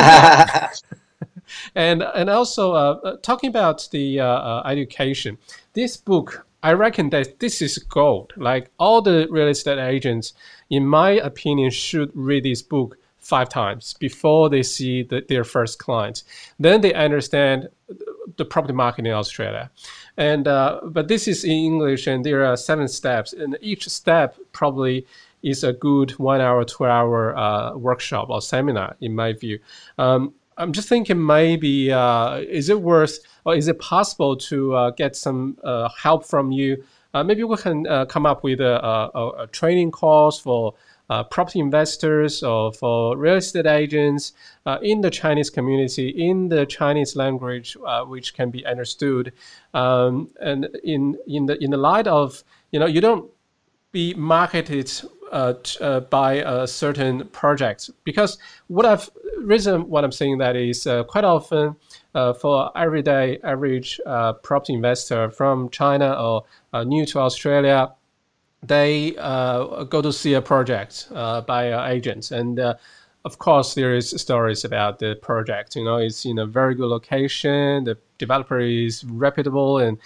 and and also uh, talking about the uh, uh, education, this book I reckon that this is gold. Like all the real estate agents, in my opinion, should read this book five times before they see the, their first client. Then they understand the property market in Australia. And uh, but this is in English, and there are seven steps, and each step probably is a good one hour, two hour uh, workshop or seminar, in my view. Um, I'm just thinking maybe uh, is it worth or is it possible to uh, get some uh, help from you? Uh, maybe we can uh, come up with a, a, a training course for uh, property investors or for real estate agents in the Chinese community in the Chinese language, which can be understood. Um, and in in the in the light of you know you don't be marketed uh, uh, by a certain project because what I've reason what I'm saying that is uh, quite often uh, for everyday average uh, property investor from China or uh, new to Australia, they go to see a project by agents and. of course, there is stories about the project. You know, it's in a very good location. The developer is reputable, and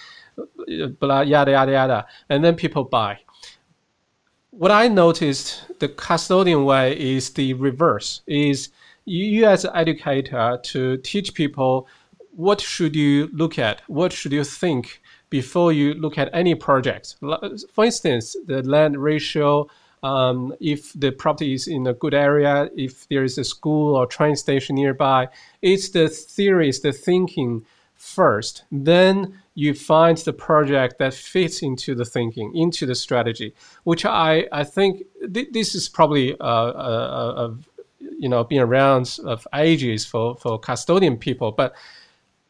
blah yada yada yada. And then people buy what I noticed the custodian way is the reverse is you as an educator to teach people what should you look at what should you think before you look at any project. For instance the land ratio um, if the property is in a good area if there is a school or train station nearby it's the theories the thinking first. Then you find the project that fits into the thinking, into the strategy, which I, I think th- this is probably a, a, a, you know been around of ages for, for custodian people, but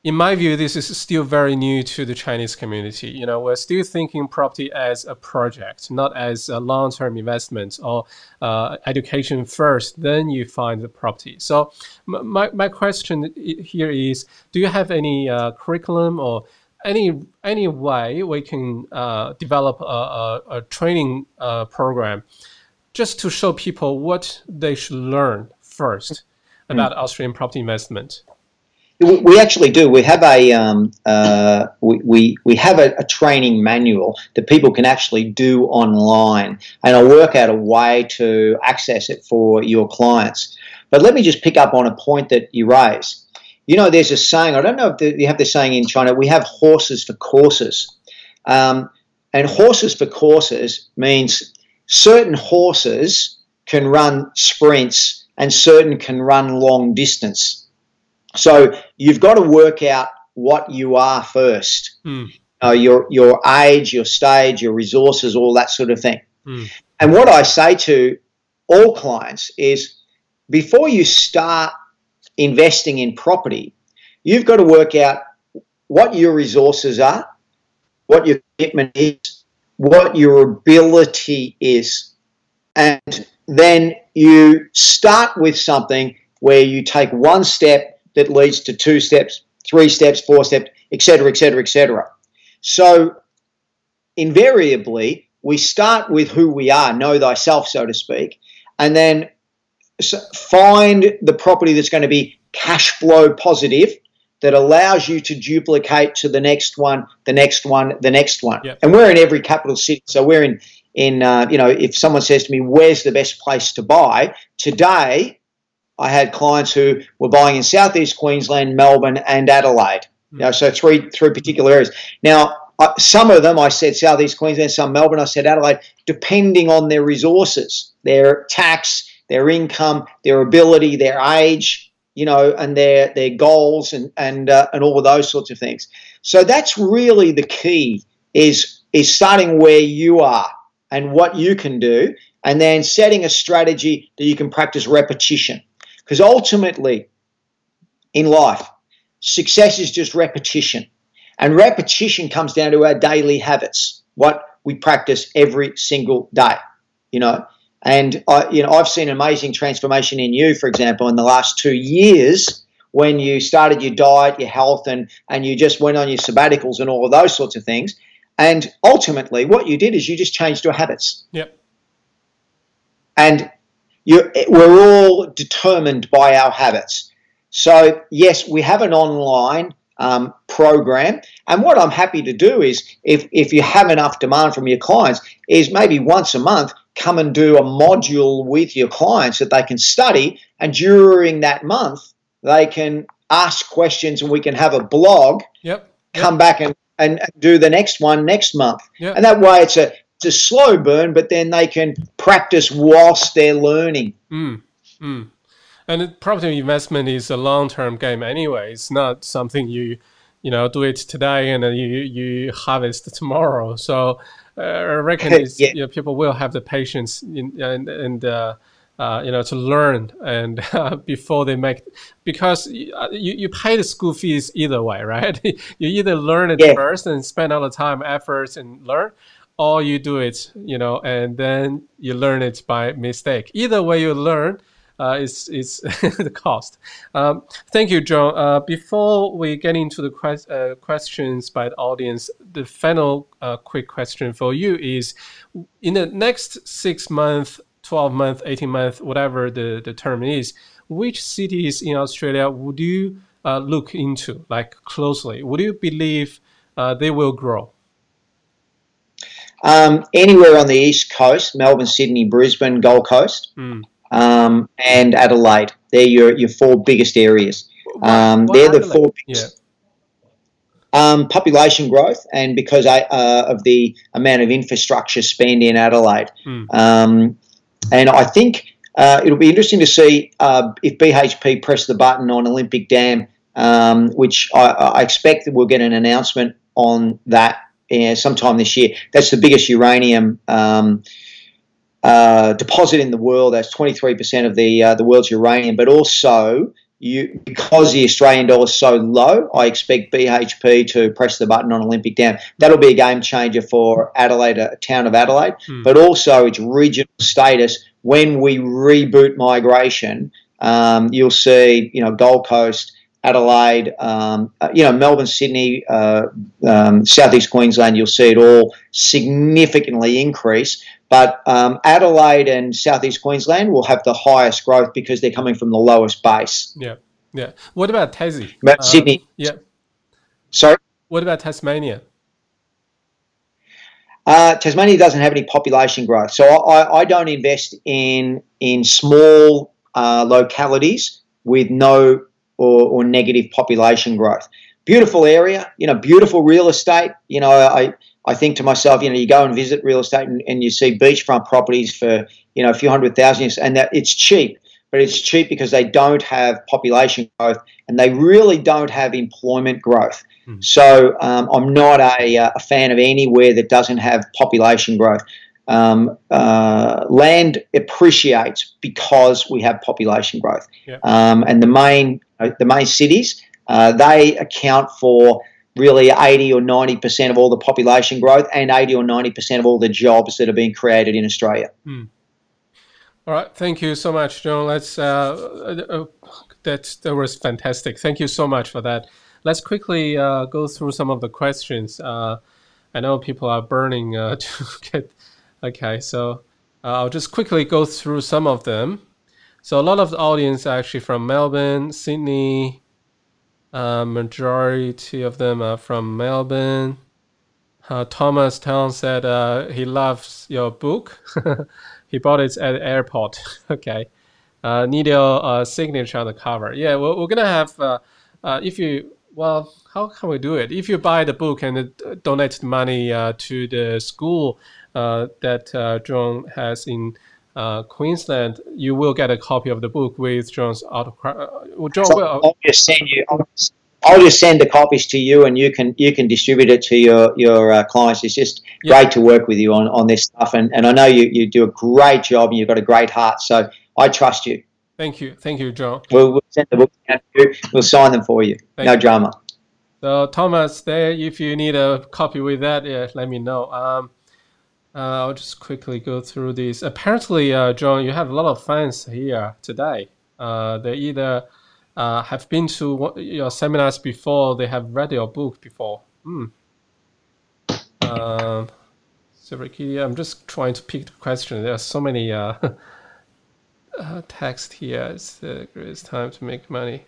in my view, this is still very new to the Chinese community. You know, we're still thinking property as a project, not as a long-term investment or uh, education first, then you find the property. So my, my question here is, do you have any uh, curriculum or any any way we can uh, develop a, a, a training uh, program just to show people what they should learn first mm. about Australian property investment. We actually do. We have a um, uh, we, we, we have a, a, training manual that people can actually do online, and I'll work out a way to access it for your clients. But let me just pick up on a point that you raised you know, there's a saying, I don't know if you have the saying in China, we have horses for courses. Um, and horses for courses means certain horses can run sprints and certain can run long distance. So you've got to work out what you are first. Hmm. know, your your age, your stage, your resources, all that sort of thing. Mm. And what I say to all clients is before you start investing in property, you've got to work out what your resources are, what your commitment is, what your ability is. And then you start with something where you take one step that leads to two steps, three steps, four steps, etc., etc., etc. So invariably, we start with who we are, know thyself, so to speak, and then find the property that's going to be cash flow positive that allows you to duplicate to the next one, the next one, the next one. Yep. And we're in every capital city, so we're in in uh, you know if someone says to me, "Where's the best place to buy?" Today, I had clients who were buying in southeast Queensland, Melbourne, and Adelaide. You know, so three three particular areas. Now, uh, some of them I said southeast Queensland, some Melbourne, I said Adelaide, depending on their resources, their tax, their income, their ability, their age, you know, and their their goals and and uh, and all of those sorts of things. So that's really the key is is starting where you are and what you can do, and then setting a strategy that you can practice repetition. Because ultimately, in life, success is just repetition. And repetition comes down to our daily habits, what we practice every single day, you know. And I, you know, I've seen amazing transformation in you, for example, in the last two years when you started your diet, your health, and and you just went on your sabbaticals and all of those sorts of things. And ultimately, what you did is you just changed your habits. Yep. And you, we're all determined by our habits. So yes, we have an online um, program, and what I'm happy to do is, if if you have enough demand from your clients, is maybe once a month come and do a module with your clients that they can study, and during that month they can ask questions, and we can have a blog. Yep. Come back and, and do the next one next month, Yep. and that way it's a it's a slow burn, but then they can practice whilst they're learning. Mm, mm. And property investment is a long-term game anyway. It's not something you, you know, do it today and then you you harvest tomorrow. So uh, I reckon [laughs] Yeah. you know, people will have the patience in, and and uh, uh, you know to learn and [laughs] uh, before they make because you, uh, you you pay the school fees either way, right? [laughs] you either learn it Yeah. first and spend all the time, efforts, and learn, or you do it, you know, and then you learn it by mistake. Either way, you learn. Uh, is is [laughs] the cost. Um, thank you, John. Uh, before we get into the que- uh, questions by the audience, the final uh, quick question for you is: in the next six months, twelve month, eighteen month, whatever the, the term is, which cities in Australia would you uh, look into like closely? Would you believe uh, they will grow? Um, anywhere on the east coast, Melbourne, Sydney, Brisbane, Gold Coast, Mm. Um, and Adelaide. They're your, your four biggest areas. Um, they're the Adelaide? four Yeah. biggest. Um, population growth and because I, uh, of the amount of infrastructure spend in Adelaide. Mm. Um, and I think uh, it'll be interesting to see uh, if BHP press the button on Olympic Dam, um, which I, I expect that we'll get an announcement on that uh, sometime this year. That's the biggest uranium um, uh, deposit in the world. That's 23% of the uh, the world's uranium, but also you because the Australian dollar is so low, I expect BHP to press the button on Olympic Dam. That'll be a game changer for Adelaide, a town of Adelaide, Hmm. but also its regional status. When we reboot migration, um, you'll see, you know, Gold Coast, Adelaide, um, uh, you know, Melbourne, Sydney, uh, um, Southeast Queensland. You'll see it all significantly increase. But um, Adelaide and Southeast Queensland will have the highest growth because they're coming from the lowest base. Yeah, yeah. What about Tassie? But Sydney- Yeah. So What about Tasmania? Uh, Tasmania doesn't have any population growth, so I, I don't invest in in small uh, localities with no or, or negative population growth. Beautiful area, you know, beautiful real estate. You know, I I think to myself, you know, you go and visit real estate and, and you see beachfront properties for you know a few hundred thousand, and that it's cheap, but it's cheap because they don't have population growth and they really don't have employment growth. Mm. So um, I'm not a, uh, a, fan of anywhere that doesn't have population growth. Um, uh, land appreciates because we have population growth, um, and the main uh, the main cities uh, they account for really 80 or 90 percent of all the population growth and 80 or 90 percent of all the jobs that are being created in Australia. Mm. All right, thank you so much, John. Let's uh, uh, that that was fantastic. Thank you so much for that. Let's quickly uh, go through some of the questions. Uh, I know people are burning uh, [laughs] to get. Okay, so uh, I'll just quickly go through some of them. So a lot of the audience are actually from Melbourne, Sydney. Majority of them are from Melbourne. Thomas Town said he loves your book. [laughs] he bought it at the airport. [laughs] okay. Uh, need your uh, signature on the cover. Yeah, we're, we're gonna have. Uh, uh, if you well, how can we do it? If you buy the book and uh, donate the money uh, to the school uh, that uh, John has in uh, Queensland, you will get a copy of the book with John's autograph. Uh, John, so will, I'll just send you. I'll, I'll, just send the copies to you, and you can you can distribute it to your your clients. It's just yeah. great to work with you on, on this stuff, and, and I know you, you do a great job, and you've got a great heart. So I trust you. Thank you. Thank you, John. We'll, we'll send the books to you. We'll sign them for you. Thank no you. drama. So, Thomas, there, if you need a copy with that, yeah, let me know. Um, uh, I'll just quickly go through these. Apparently, uh, John, you have a lot of fans here today. Uh, they either uh, have been to your seminars before, they have read your book before. Hmm. Um, so, Ricky, I'm just trying to pick the question. There are so many uh, [laughs] uh, text here. It's the greatest time to make money.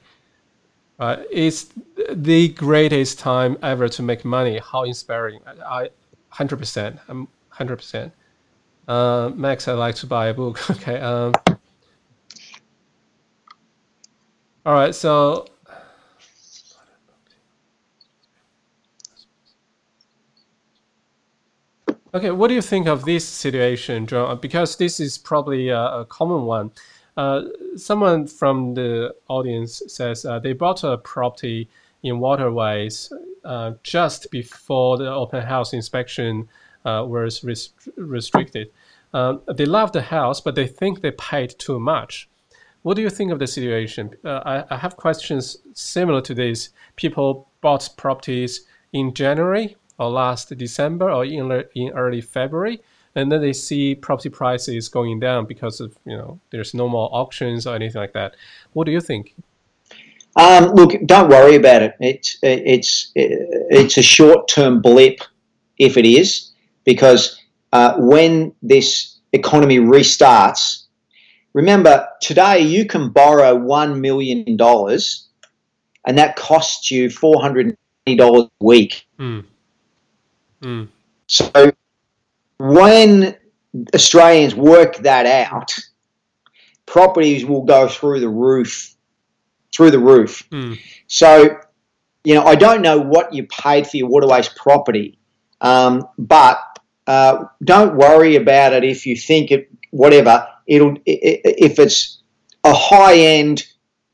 Uh, it's the greatest time ever to make money. How inspiring! I, hundred percent. I'm hundred percent. Uh, Max, I'd like to buy a book. [laughs] okay. Um, all right. So Okay, what do you think of this situation, John? Because this is probably a, a common one. Uh, someone from the audience says uh, they bought a property in waterways uh, just before the open house inspection uh, was res restricted. Um, they love the house, but they think they paid too much. What do you think of the situation? Uh, I, I have questions similar to this. People bought properties in January or last December or in, in early February, and then they see property prices going down because of you know there's no more auctions or anything like that. What do you think? Um, look, don't worry about it. It's it's it's a short term blip, if it is, because uh, when this economy restarts, remember today you can borrow one million dollars, and that costs you four hundred dollars a week. Mm. Mm. So when Australians work that out, properties will go through the roof, through the roof. Mm. So, you know, I don't know what you paid for your waterways property, um, but uh, don't worry about it if you think it, whatever. It'll if it's a high end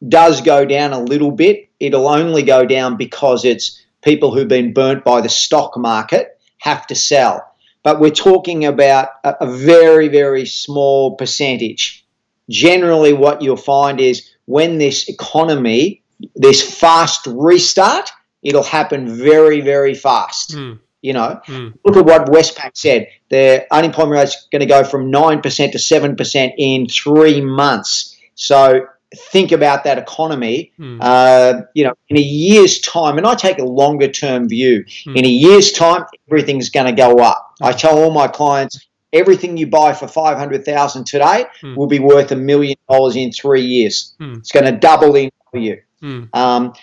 does go down a little bit. It'll only go down because it's people who've been burnt by the stock market have to sell. But we're talking about a, a very, very small percentage. Generally, what you'll find is when this economy, this fast restart, it'll happen very, very fast. Mm. You know, mm. look at what Westpac said. Their unemployment rate's going to go from 9% to 7% in three months. So think about that economy, mm. uh, you know, in a year's time, and I take a longer term view. Mm. In a year's time, everything's going to go up. I tell all my clients, everything you buy for five hundred thousand today mm. will be worth a million dollars in three years. Hmm. It's going to double in value. Hmm. Um,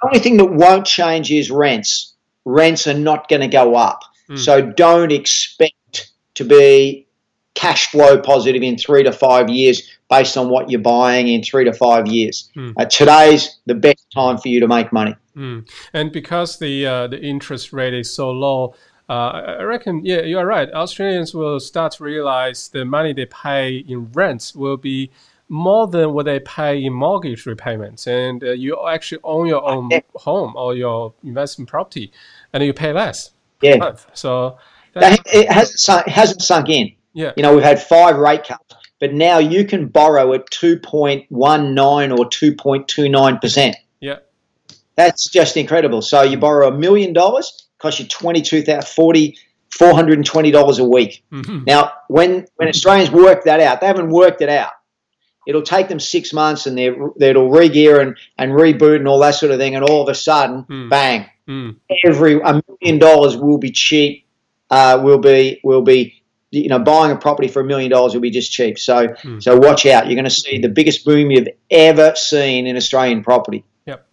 the only thing that won't change is rents. Rents are not going to go up, hmm. so don't expect to be cash flow positive in three to five years based on what you're buying in three to five years. Mm. Uh, today's the best time for you to make money. Mm. And because the uh, the interest rate is so low, uh, I reckon, yeah, you are right. Australians will start to realize the money they pay in rents will be more than what they pay in mortgage repayments, and uh, you actually own your [laughs] own home or your investment property, and you pay less Yeah. So That, it hasn't sunk, it hasn't sunk in. yeah, You know, we've had five rate cuts, but now you can borrow at 2.19 or 2.29%. yeah, That's just incredible. So you borrow a million dollars, costs you 22,000, 40, $420 a week. hmm Now, when, when Australians work that out, they haven't worked it out. It'll take them six months and they're, they'll re-gear and, and reboot and all that sort of thing. And all of a sudden, Mm. bang, mm, every a million dollars will be cheap. Uh, will be will be you know buying a property for a million dollars will be just cheap. So Hmm. so watch out. You're going to see the biggest boom you've ever seen in Australian property. Yep,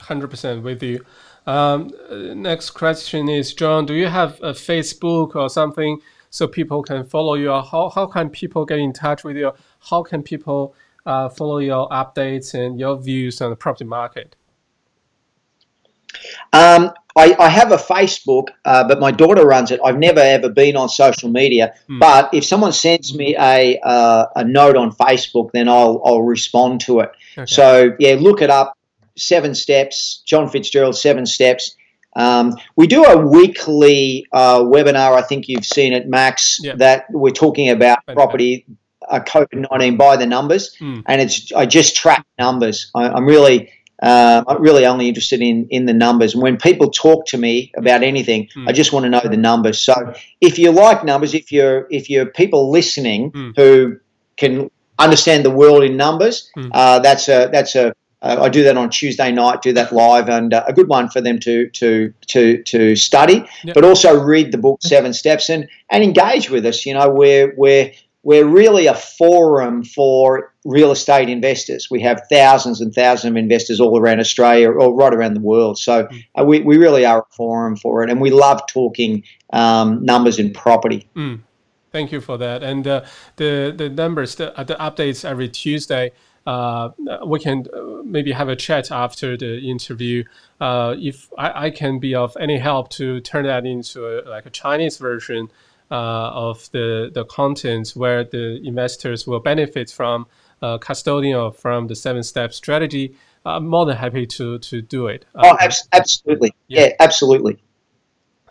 hundred percent with you. Um, next question is, John, do you have a Facebook or something so people can follow you? How how can people get in touch with you? How can people uh, follow your updates and your views on the property market? Um, I, I have a Facebook, uh, but my daughter runs it. I've never ever been on social media. Hmm. But if someone sends me a uh, a note on Facebook, then I'll I'll respond to it. Okay. So yeah, look it up. Seven Steps, John Fitzgerald, Seven Steps. Um, we do a weekly uh, webinar. I think you've seen it, Max. Yeah. That we're talking about property, uh, COVID nineteen by the numbers, Mm. and it's I just track numbers. I, I'm really. Uh, I'm really only interested in, in the numbers. And when people talk to me about anything, Mm. I just want to know the numbers. So if you like numbers, if you're if you're people listening Mm. who can understand the world in numbers, Mm. uh, that's a that's a uh, I do that on Tuesday night, do that live, and uh, a good one for them to to to to study, Yep. but also read the book Seven Steps and and engage with us. You know, we're we're we're really a forum for real estate investors. We have thousands and thousands of investors all around Australia or right around the world. So uh, we, we really are a forum for it, and we love talking um, numbers in property. Mm. Thank you for that. And uh, the the numbers, the, uh, the updates every Tuesday. Uh, we can uh, maybe have a chat after the interview. Uh, if I, I can be of any help to turn that into a, like a Chinese version uh, of the the content where the investors will benefit from uh, custodian or from the seven step strategy, I'm more than happy to to do it. Oh, Uh, abs- absolutely. Yeah. Yeah, absolutely.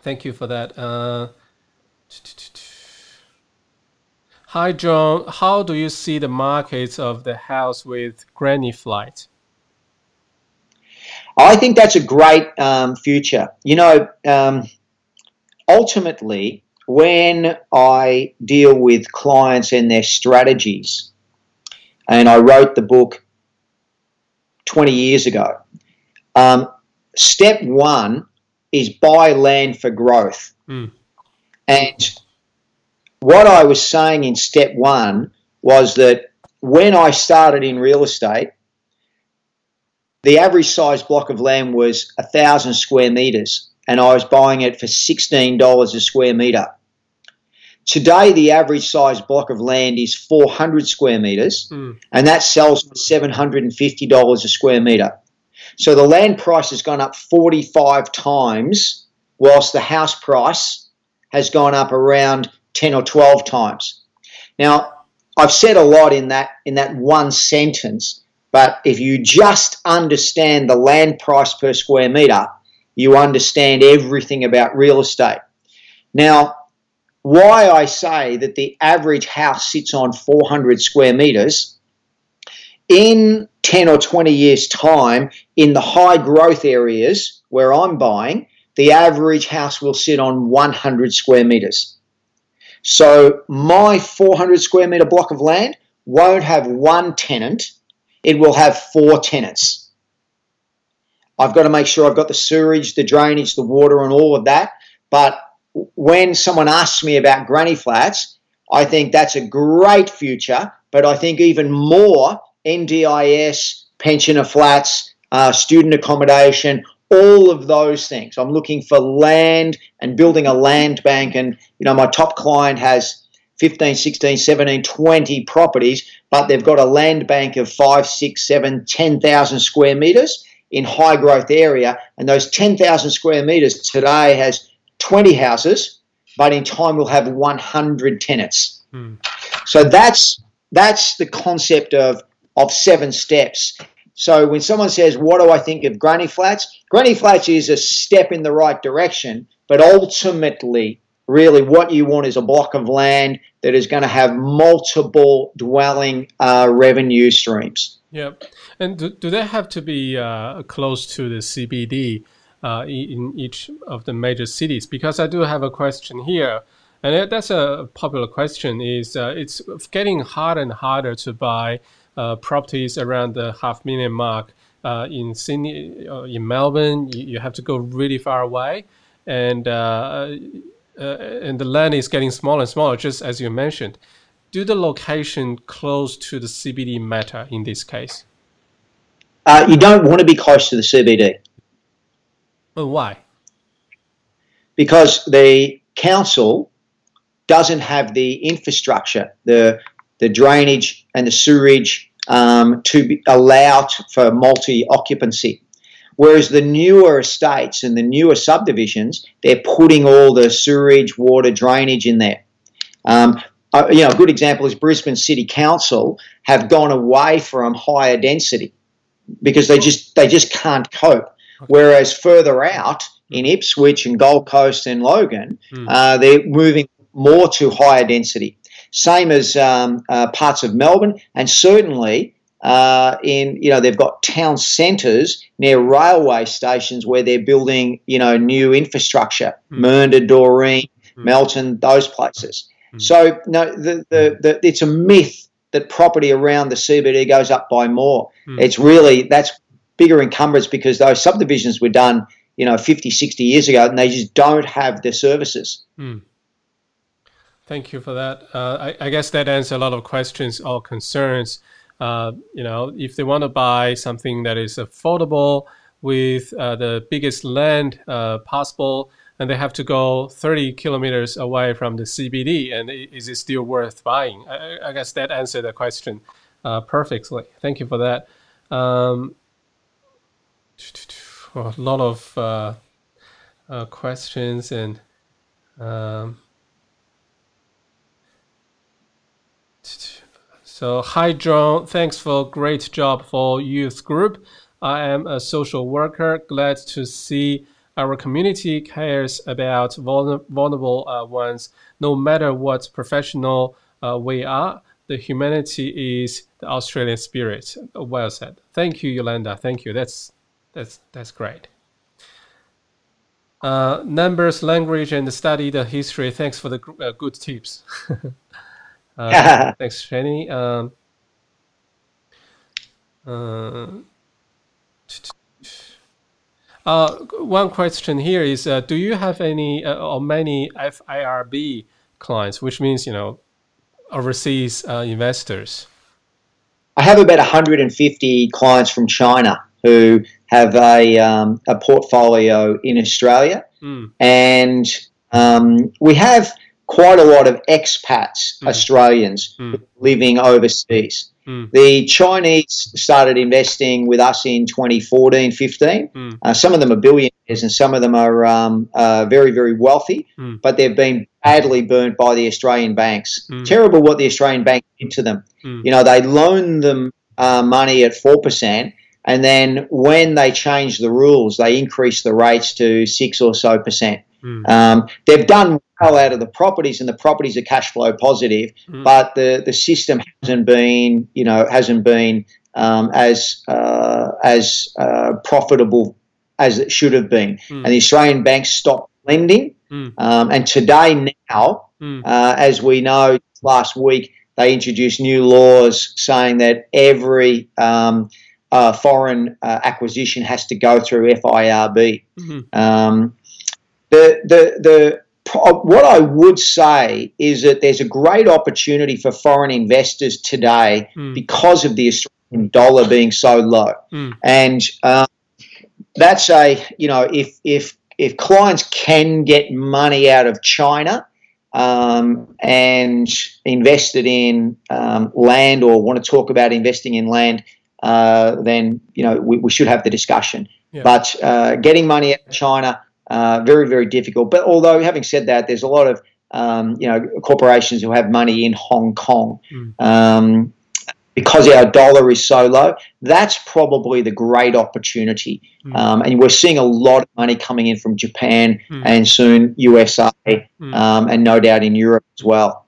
Thank you for that. Uh, hi, John. How do you see the markets of the house with granny flight? I think that's a great um, future. You know, um, ultimately, when I deal with clients and their strategies, and I wrote the book 20 years ago, um, step one is buy land for growth. Mm. And what I was saying in step one was that when I started in real estate, the average size block of land was a thousand square meters, and I was buying it for sixteen dollars a square meter. Today, the average size block of land is four hundred square meters, Mm. and that sells for seven hundred and fifty dollars a square meter. So the land price has gone up forty-five times, whilst the house price has gone up around ten or twelve times. Now, I've said a lot in that in that one sentence, but if you just understand the land price per square meter, you understand everything about real estate. Now, why I say that the average house sits on 400 square meters in 10 or 20 years' time, in the high growth areas where I'm buying, the average house will sit on 100 square meters. So my 400 square meter block of land won't have one tenant, it will have four tenants. I've got to make sure I've got the sewerage, the drainage, the water, and all of that. But when someone asks me about granny flats, I think that's a great future. But I think even more NDIS, pensioner flats, uh, student accommodation, all of those things. I'm looking for land and building a land bank. And, you know, my top client has 15, 16, 17, 20 properties, but they've got a land bank of five, six, seven, 10,000 square meters in high growth area. And those 10,000 square meters today has 20 houses, but in time we'll have 100 tenants. Hmm. So that's that's the concept of of seven steps. So when someone says, "What do I think of Granny Flats?" Granny Flats is a step in the right direction, but ultimately, really, what you want is a block of land that is going to have multiple dwelling uh, revenue streams. Yep. And do, do they have to be uh, close to the CBD uh, in each of the major cities? Because I do have a question here, and that's a popular question. Is uh, it's getting harder and harder to buy uh, properties around the half million mark. Uh, in Sydney, uh, in Melbourne, you, you, have to go really far away, and and the land is getting smaller and smaller, just as you mentioned do the location close to the CBD matter in this case? Uh, you don't want to be close to the CBD. Well, why? Because the council doesn't have the infrastructure, the the drainage and the sewerage um, to be, allow for multi occupancy. Whereas the newer estates and the newer subdivisions, they're putting all the sewerage, water, drainage in there. Um, uh, you know, a good example is Brisbane City Council have gone away from higher density because they just they just can't cope. Whereas further out in Ipswich and Gold Coast and Logan, mm. uh, they're moving more to higher density. Same as um, uh, parts of Melbourne, and certainly uh, in you know they've got town centres near railway stations where they're building you know new infrastructure. Mm. Mernda, Doreen, mm. Melton, those places. Mm. So no, the, the, the, it's a myth that property around the CBD goes up by more. Mm. It's really that's bigger encumbrance because those subdivisions were done, you know, 50, 60 years ago, and they just don't have the services. Mm. Thank you for that. Uh, I, I, guess that answers a lot of questions or concerns. Uh, you know, if they want to buy something that is affordable with uh, the biggest land uh, possible, and they have to go 30 kilometers away from the CBD. And is it still worth buying? I, I guess that answered the question uh, perfectly. Thank you for that. Um, a lot of uh, uh, questions and um, so hi John, thanks for great job for youth group. I am a social worker. Glad to see our community cares about vulnerable uh, ones, no matter what professional uh, we are. The humanity is the Australian spirit. Well said. Thank you, Yolanda. Thank you. That's that's that's great. Uh, numbers, language, and study the history. Thanks for the uh, good tips. [laughs] uh, [laughs] thanks, Jenny. Um, uh, one question here is: uh, Do you have any uh, or many FIRB clients, which means you know overseas uh, investors? I have about 150 clients from China who have a um, a portfolio in Australia, mm. and um, we have quite a lot of expats, mm. Australians mm. living overseas. Mm. The Chinese started investing with us in 2014 15. Mm. Uh, some of them are billionaires and some of them are um, uh, very, very wealthy, mm. but they've been badly burnt by the Australian banks. Hmm. Terrible what the Australian bank did to them. Hmm. You know, they loaned them uh, money at 4%. And then when they changed the rules, they increased the rates to six or so percent. Mm. Um, they've done well out of the properties, and the properties are cash flow positive, mm. but the, the system hasn't been, you know, hasn't been um, as uh, as uh, profitable as it should have been. Mm. And the Australian banks stopped lending. Hmm. Um, and today, now, hmm. uh, as we know, last week they introduced new laws saying that every um, uh, foreign uh, acquisition has to go through FIRB. Mm-hmm. Um, the the the what I would say is that there's a great opportunity for foreign investors today mm. because of the Australian dollar being so low, mm. and um, that's a you know if if if clients can get money out of China um, and invested in um, land or want to talk about investing in land, uh, then you know we, we, should have the discussion. Yeah. But uh, getting money out of China uh, very, very difficult. But although, having said that, there's a lot of um, you know, corporations who have money in Hong Kong. Mm. Um, because our dollar is so low, that's probably the great opportunity. Mm. Um, and we're seeing a lot of money coming in from Japan Mm. and soon USA Mm. um, and no doubt in Europe as well.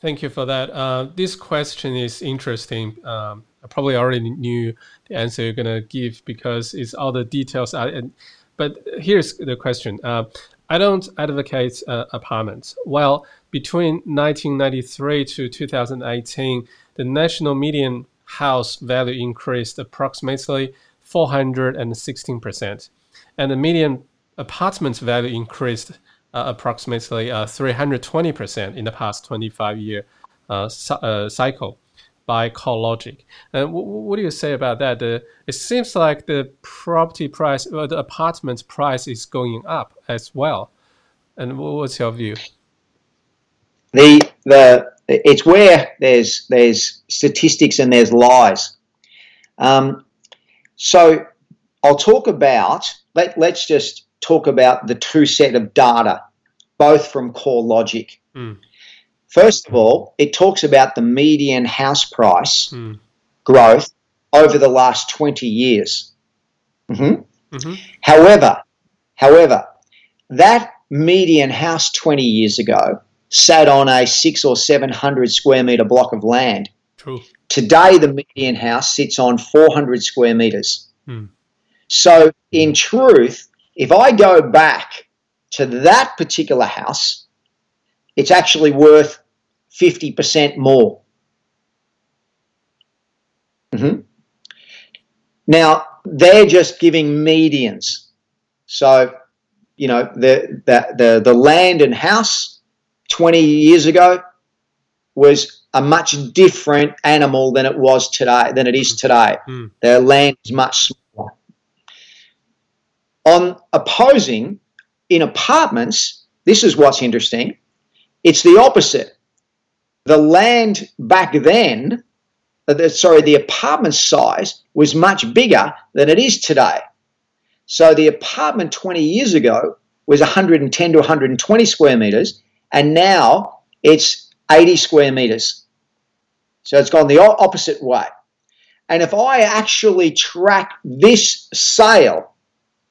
Thank you for that. Uh, this question is interesting. Um, I probably already knew the answer you're gonna give because it's all the details. Are, and, but here's the question. Uh, I don't advocate uh, apartments. Well, between 1993 to 2018, the national median house value increased approximately 416 percent, and the median apartment value increased uh, approximately uh, 320% in the past 25 year uh, uh, cycle by CoreLogic. And w- w- what do you say about that? It seems like the property price, or the apartment price is going up as well. And wh- what's your view? the the it's where there's there's statistics and there's lies. Um, so I'll talk about let let's just talk about the two set of data, both from CoreLogic. Mm. First of all, it talks about the median house price Mm. growth over the last 20 years. Mhm. hmm However, however, that median house 20 years ago sat on a six or 700 square meter block of land. True. Today, the median house sits on 400 square meters. Hmm. So, in truth, if I go back to that particular house, it's actually worth 50% more. Mhm. Now, they're just giving medians. So, you know, the, the, the, the land and house 20 years ago was a much different animal than it was today, than it is today. Mm. The land is much smaller. On opposing, in apartments, this is what's interesting. It's the opposite. The land back then, uh, sorry, the apartment size was much bigger than it is today. So the apartment 20 years ago was 110 to 120 square meters, and now it's 80 square meters. So it's gone the opposite way. And if I actually track this sale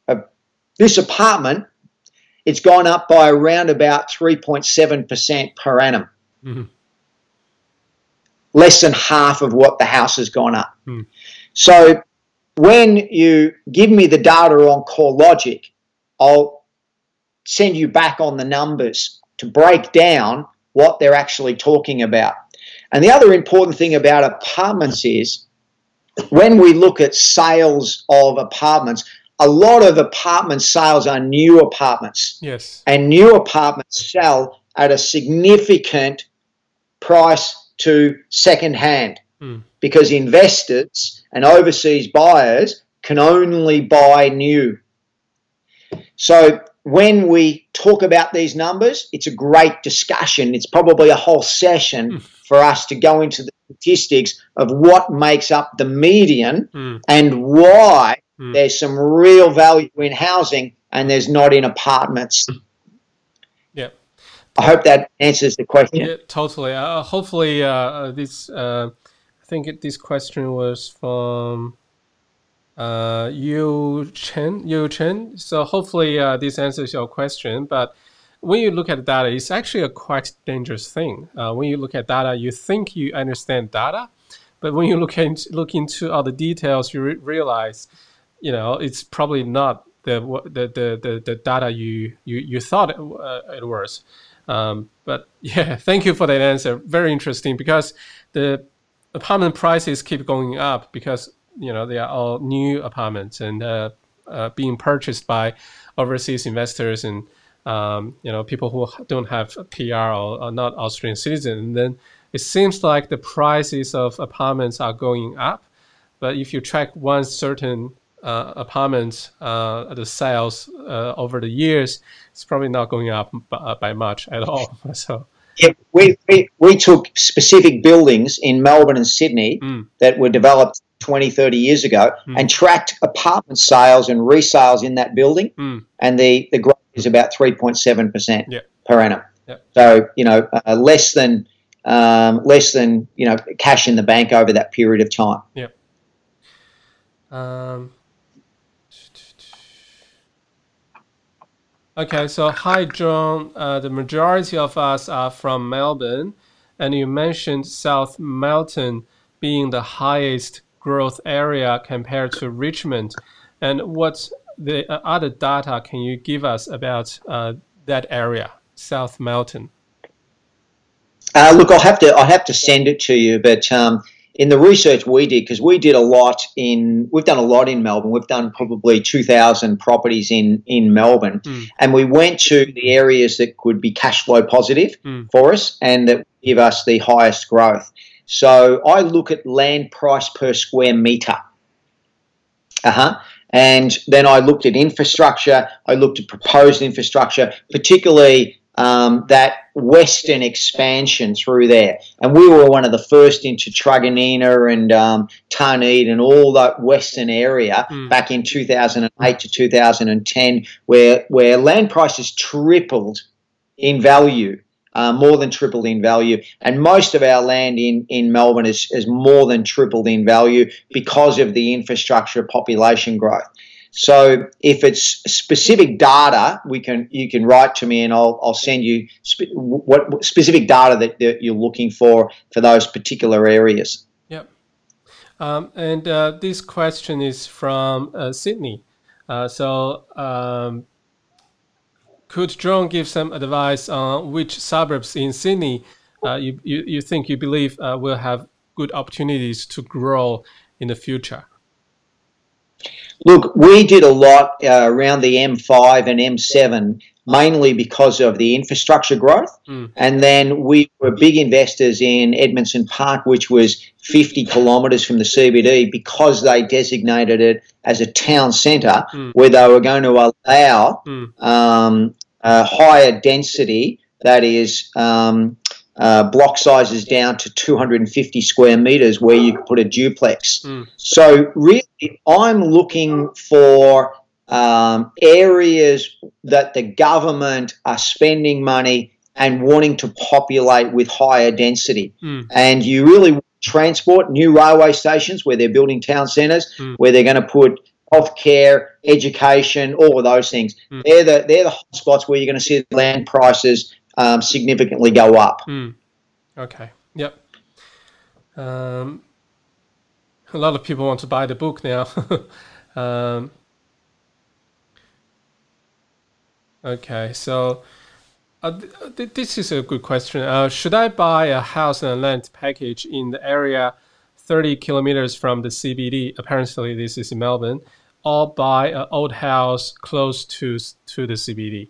of this apartment, it's gone up by around about 3.7% per annum. Mhm. Less than half of what the house has gone up. Hmm. So when you give me the data on CoreLogic, I'll send you back on the numbers to break down what they're actually talking about. And the other important thing about apartments is when we look at sales of apartments, a lot of apartment sales are new apartments, Yes. and new apartments sell at a significant price to second hand Hmm. because investors and overseas buyers can only buy new. So when we talk about these numbers, it's a great discussion. It's probably a whole session for us to go into the statistics of what makes up the median Mm. and why Mm. there's some real value in housing and there's not in apartments. Yeah. I hope that answers the question. Yeah, totally. Uh, hopefully, uh, uh, this. Uh, I think it, this question was from uh, Yu Chen. Yu Chen. So hopefully, uh, this answers your question. But when you look at data, it's actually a quite dangerous thing. Uh, when you look at data, you think you understand data, but when you look into look into all the details, you re- realize, you know, it's probably not the the the the, data you you you thought it, uh, it was. Um, but [laughs] yeah, thank you for that answer. Very interesting because the apartment prices keep going up because you know they are all new apartments and uh, uh, being purchased by overseas investors and um, you know people who don't have PR or are not Australian citizens. And then it seems like the prices of apartments are going up, but if you track one certain uh, apartment, uh, the sales uh, over the years, it's probably not going up by, by much at all. [laughs] So Yeah, we, we, we took specific buildings in Melbourne and Sydney Mm. that were developed 20, 30 years ago Mm. and tracked apartment sales and resales in that building, Mm. and the, the growth is about 3.7%. Yeah, per annum. Yep. So you know, uh, less than um, less than you know cash in the bank over that period of time. Yeah. Um, okay, so hi, John. Uh, the majority of us are from Melbourne, and you mentioned South Melton being the highest growth area compared to Richmond. And what the uh, other data can you give us about uh, that area, South Melton? Uh, look, I'll have to I'll have to send it to you, but um, in the research we did, because we did a lot in we've done a lot in Melbourne. We've done probably two thousand properties in in Melbourne, Mm. and we went to the areas that could be cash flow positive Mm. for us and that give us the highest growth. So I look at land price per square meter. Uh huh. And then I looked at infrastructure. I looked at proposed infrastructure, particularly um, that western expansion through there. And we were one of the first into Truganina and um, and all that western area Mm. back in 2008 to 2010, where where land prices tripled in value. Uh, more than tripled in value, and most of our land in, in Melbourne is, is more than tripled in value because of the infrastructure population growth. So if it's specific data, we can you can write to me and I'll, I'll send you spe- what, what specific data that, that you're looking for for those particular areas. Yep. Um, and uh, this question is from uh, Sydney. Uh, so, um, could John give some advice on which suburbs in Sydney uh, you, you, you think you believe uh, will have good opportunities to grow in the future? Look, we did a lot uh, around the M5 and M7 mainly because of the infrastructure growth. Mm. And then we were big investors in Edmondson Park, which was 50 kilometres from the CBD because they designated it as a town centre Mm. where they were going to allow Mm. um, a higher density, that is, um, uh, block sizes down to 250 square metres where you could put a duplex. Mm. So, really, I'm looking for um, areas that the government are spending money and wanting to populate with higher density. Mm. And you really transport, new railway stations where they're building town centres, Mm. where they're going to put healthcare, education, all of those things. Mm. They're the they're the hotspots where you're going to see land prices um, significantly go up. Mm. Okay. Yep. Um, a lot of people want to buy the book now. [laughs] um, okay, so uh, th- th- this is a good question. Uh, should I buy a house and land package in the area 30 kilometers from the CBD? Apparently, this is in Melbourne, or buy an old house close to to the CBD.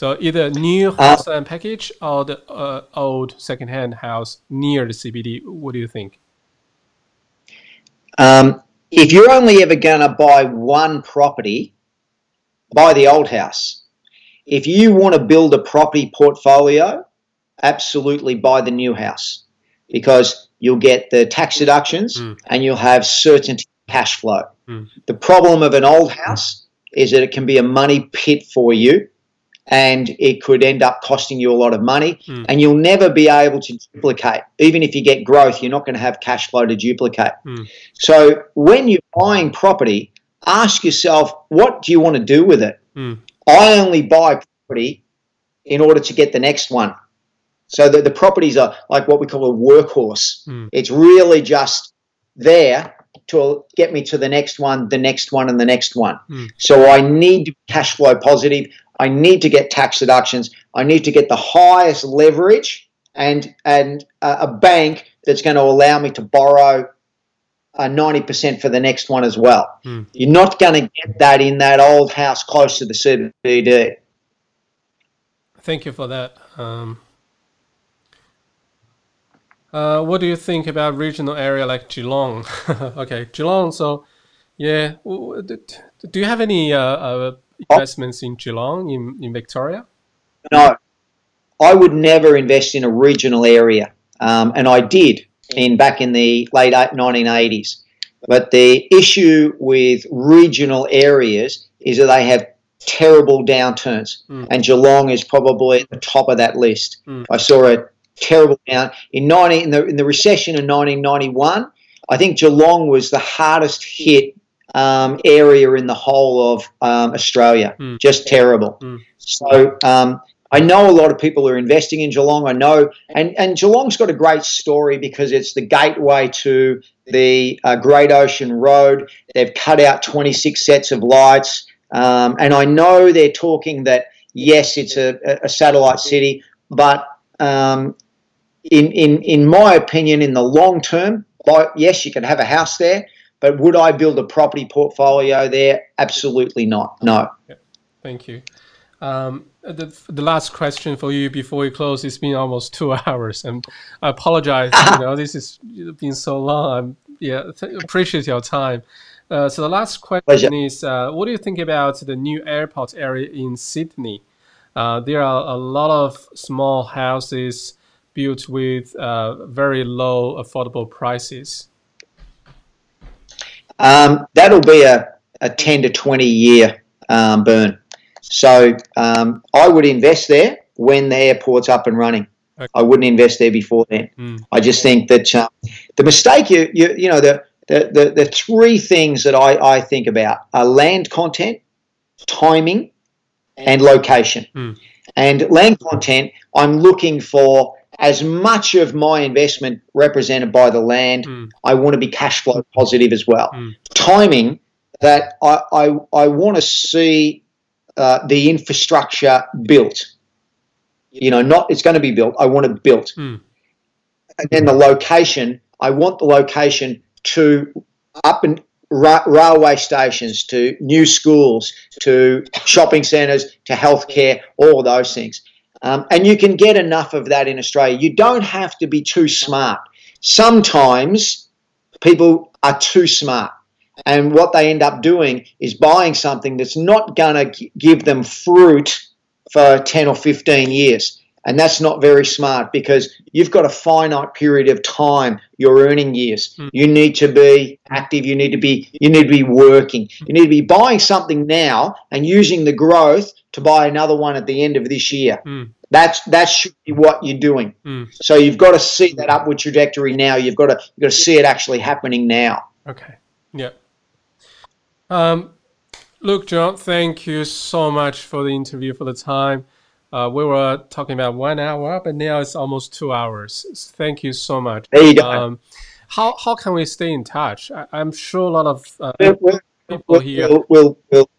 So either new house and package or the uh, old second-hand house near the CBD. What do you think? Um, if you're only ever going to buy one property, buy the old house. If you want to build a property portfolio, absolutely buy the new house because you'll get the tax deductions Mm. and you'll have certainty cash flow. Mm. The problem of an old house is that it can be a money pit for you and it could end up costing you a lot of money Mm. and you'll never be able to duplicate. Even if you get growth, you're not going to have cash flow to duplicate. Mm. So when you're buying property, ask yourself, what do you want to do with it? Mm. I only buy property in order to get the next one. So the, the properties are like what we call a workhorse. Mm. It's really just there to get me to the next one, the next one, and the next one. Mm. So I need to be cash flow positive. I need to get tax deductions. I need to get the highest leverage and and uh, a bank that's going to allow me to borrow uh, 90% for the next one as well. Mm. You're not going to get that in that old house close to the CBD. Thank you for that. Um, uh, what do you think about regional area like Geelong? [laughs] okay, Geelong. So, yeah, w- w- d- do you have any uh, uh, investments in Geelong in, in Victoria? No, I would never invest in a regional area, um, and I did in back in the late 1980s. But the issue with regional areas is that they have terrible downturns, Mm. and Geelong is probably at the top of that list. Mm. I saw a terrible down in ninety in the in the recession in 1991. I think Geelong was the hardest hit um, area in the whole of um, Australia. Mm. Just terrible. Mm. So um, I know a lot of people are investing in Geelong. I know, and and Geelong's got a great story because it's the gateway to the uh, Great Ocean Road. They've cut out 26 sets of lights, um, and I know they're talking that yes, it's a, a satellite city, but um, in in in my opinion, in the long term, yes, you can have a house there. But would I build a property portfolio there? Absolutely not. No. Yeah. Thank you. Um, the, the last question for you before we close. It's been almost two [laughs] hours, and I apologize. you know, this has been so long. I'm yeah, th- appreciate your time. Uh, so the last question Pleasure. is, uh, what do you think about the new airport area in Sydney? Uh, there are a lot of small houses built with uh, very low affordable prices. Um, that'll be a, a 10 to 20 year um, burn. So um, I would invest there when the airport's up and running. Okay. I wouldn't invest there before then. Mm. I just think that um, the mistake you, you you know the the, the, the three things that I, I think about are land content, timing, and location. Mm. And land content, I'm looking for as much of my investment represented by the land. Mm. I want to be cash flow positive as well. Mm. Timing that I, I, I want to see uh, the infrastructure built. You know, not it's going to be built. I want it built. Mm. And then the location. I want the location to up and ra- railway stations, to new schools, to shopping centres, to healthcare, all of those things. Um, and you can get enough of that in Australia. You don't have to be too smart. Sometimes people are too smart. And what they end up doing is buying something that's not going to give them fruit for 10 or 15 years. And that's not very smart because you've got a finite period of time, your earning years. Mm. You need to be active, you need to be you need to be working. You need to be buying something now and using the growth to buy another one at the end of this year. Mm. That's that should be what you're doing. Mm. So you've got to see that upward trajectory now. You've got to you've got to see it actually happening now. Okay. Yeah. Um, look, John, thank you so much for the interview, for the time. Uh, we were talking about one hour, but now it's almost two hours. Thank you so much. There you go. Um, how how can we stay in touch? I, I'm sure a lot of uh, We'll, we'll, people we'll, here. we'll, we'll,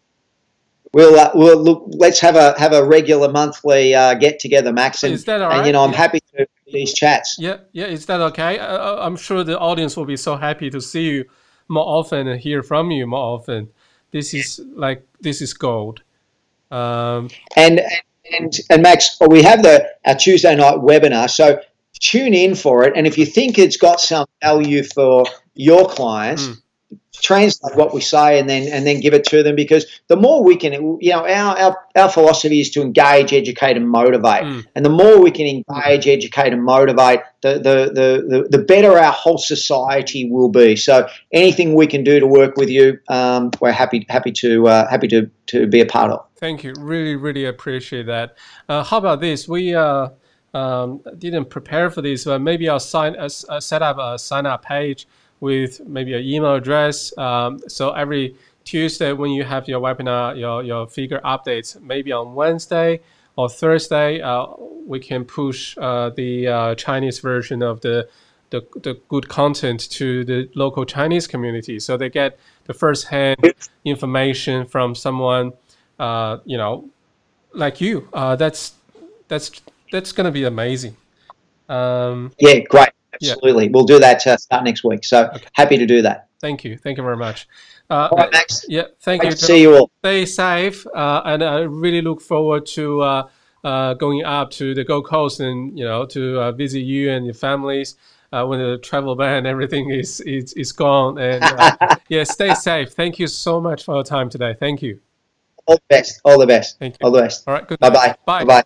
we'll, uh, we'll look. Let's have a have a regular monthly uh, get together, Max, and, Is that all and you know I'm Yeah. happy to these chats. Yeah, yeah. Is that okay? I, I- I'm sure the audience will be so happy to see you more often and hear from you more often. This is like this is gold. Um, And and and Max, we have the our Tuesday night webinar, so tune in for it. And if you think it's got some value for your clients, Mm. Translate what we say and then and then give it to them because the more we can, you know, our our, our philosophy is to engage, educate, and motivate. Mm. And the more we can engage, educate, and motivate, the the, the, the the better our whole society will be. So anything we can do to work with you, um, we're happy happy to uh, happy to to be a part of. Thank you. Really, really appreciate that. Uh, how about this? We uh, um, didn't prepare for this, but maybe I'll sign uh, uh, set up a sign up page with maybe an email address. Um, so every Tuesday when you have your webinar, your your figure updates, maybe on Wednesday or Thursday, uh, we can push uh, the uh, Chinese version of the, the the good content to the local Chinese community, so they get the first hand information from someone uh, you know, like you. Uh, that's that's that's going to be amazing. Um, Yeah, great. Yeah. Absolutely. We'll do that uh, start next week. So happy to do that. thank you, thank you very much. Uh, All right, Max. yeah, thank Great you. to see you all. Stay safe, uh, and I really look forward to uh, uh, going up to the Gold Coast and you know to uh, visit you and your families uh, when the travel ban [laughs] everything is is, is gone. And uh, [laughs] yeah, stay safe. Thank you so much for your time today. Thank you. All the best. All the best. Thank you. All the best. All right. Good. Bye. Bye. Bye bye.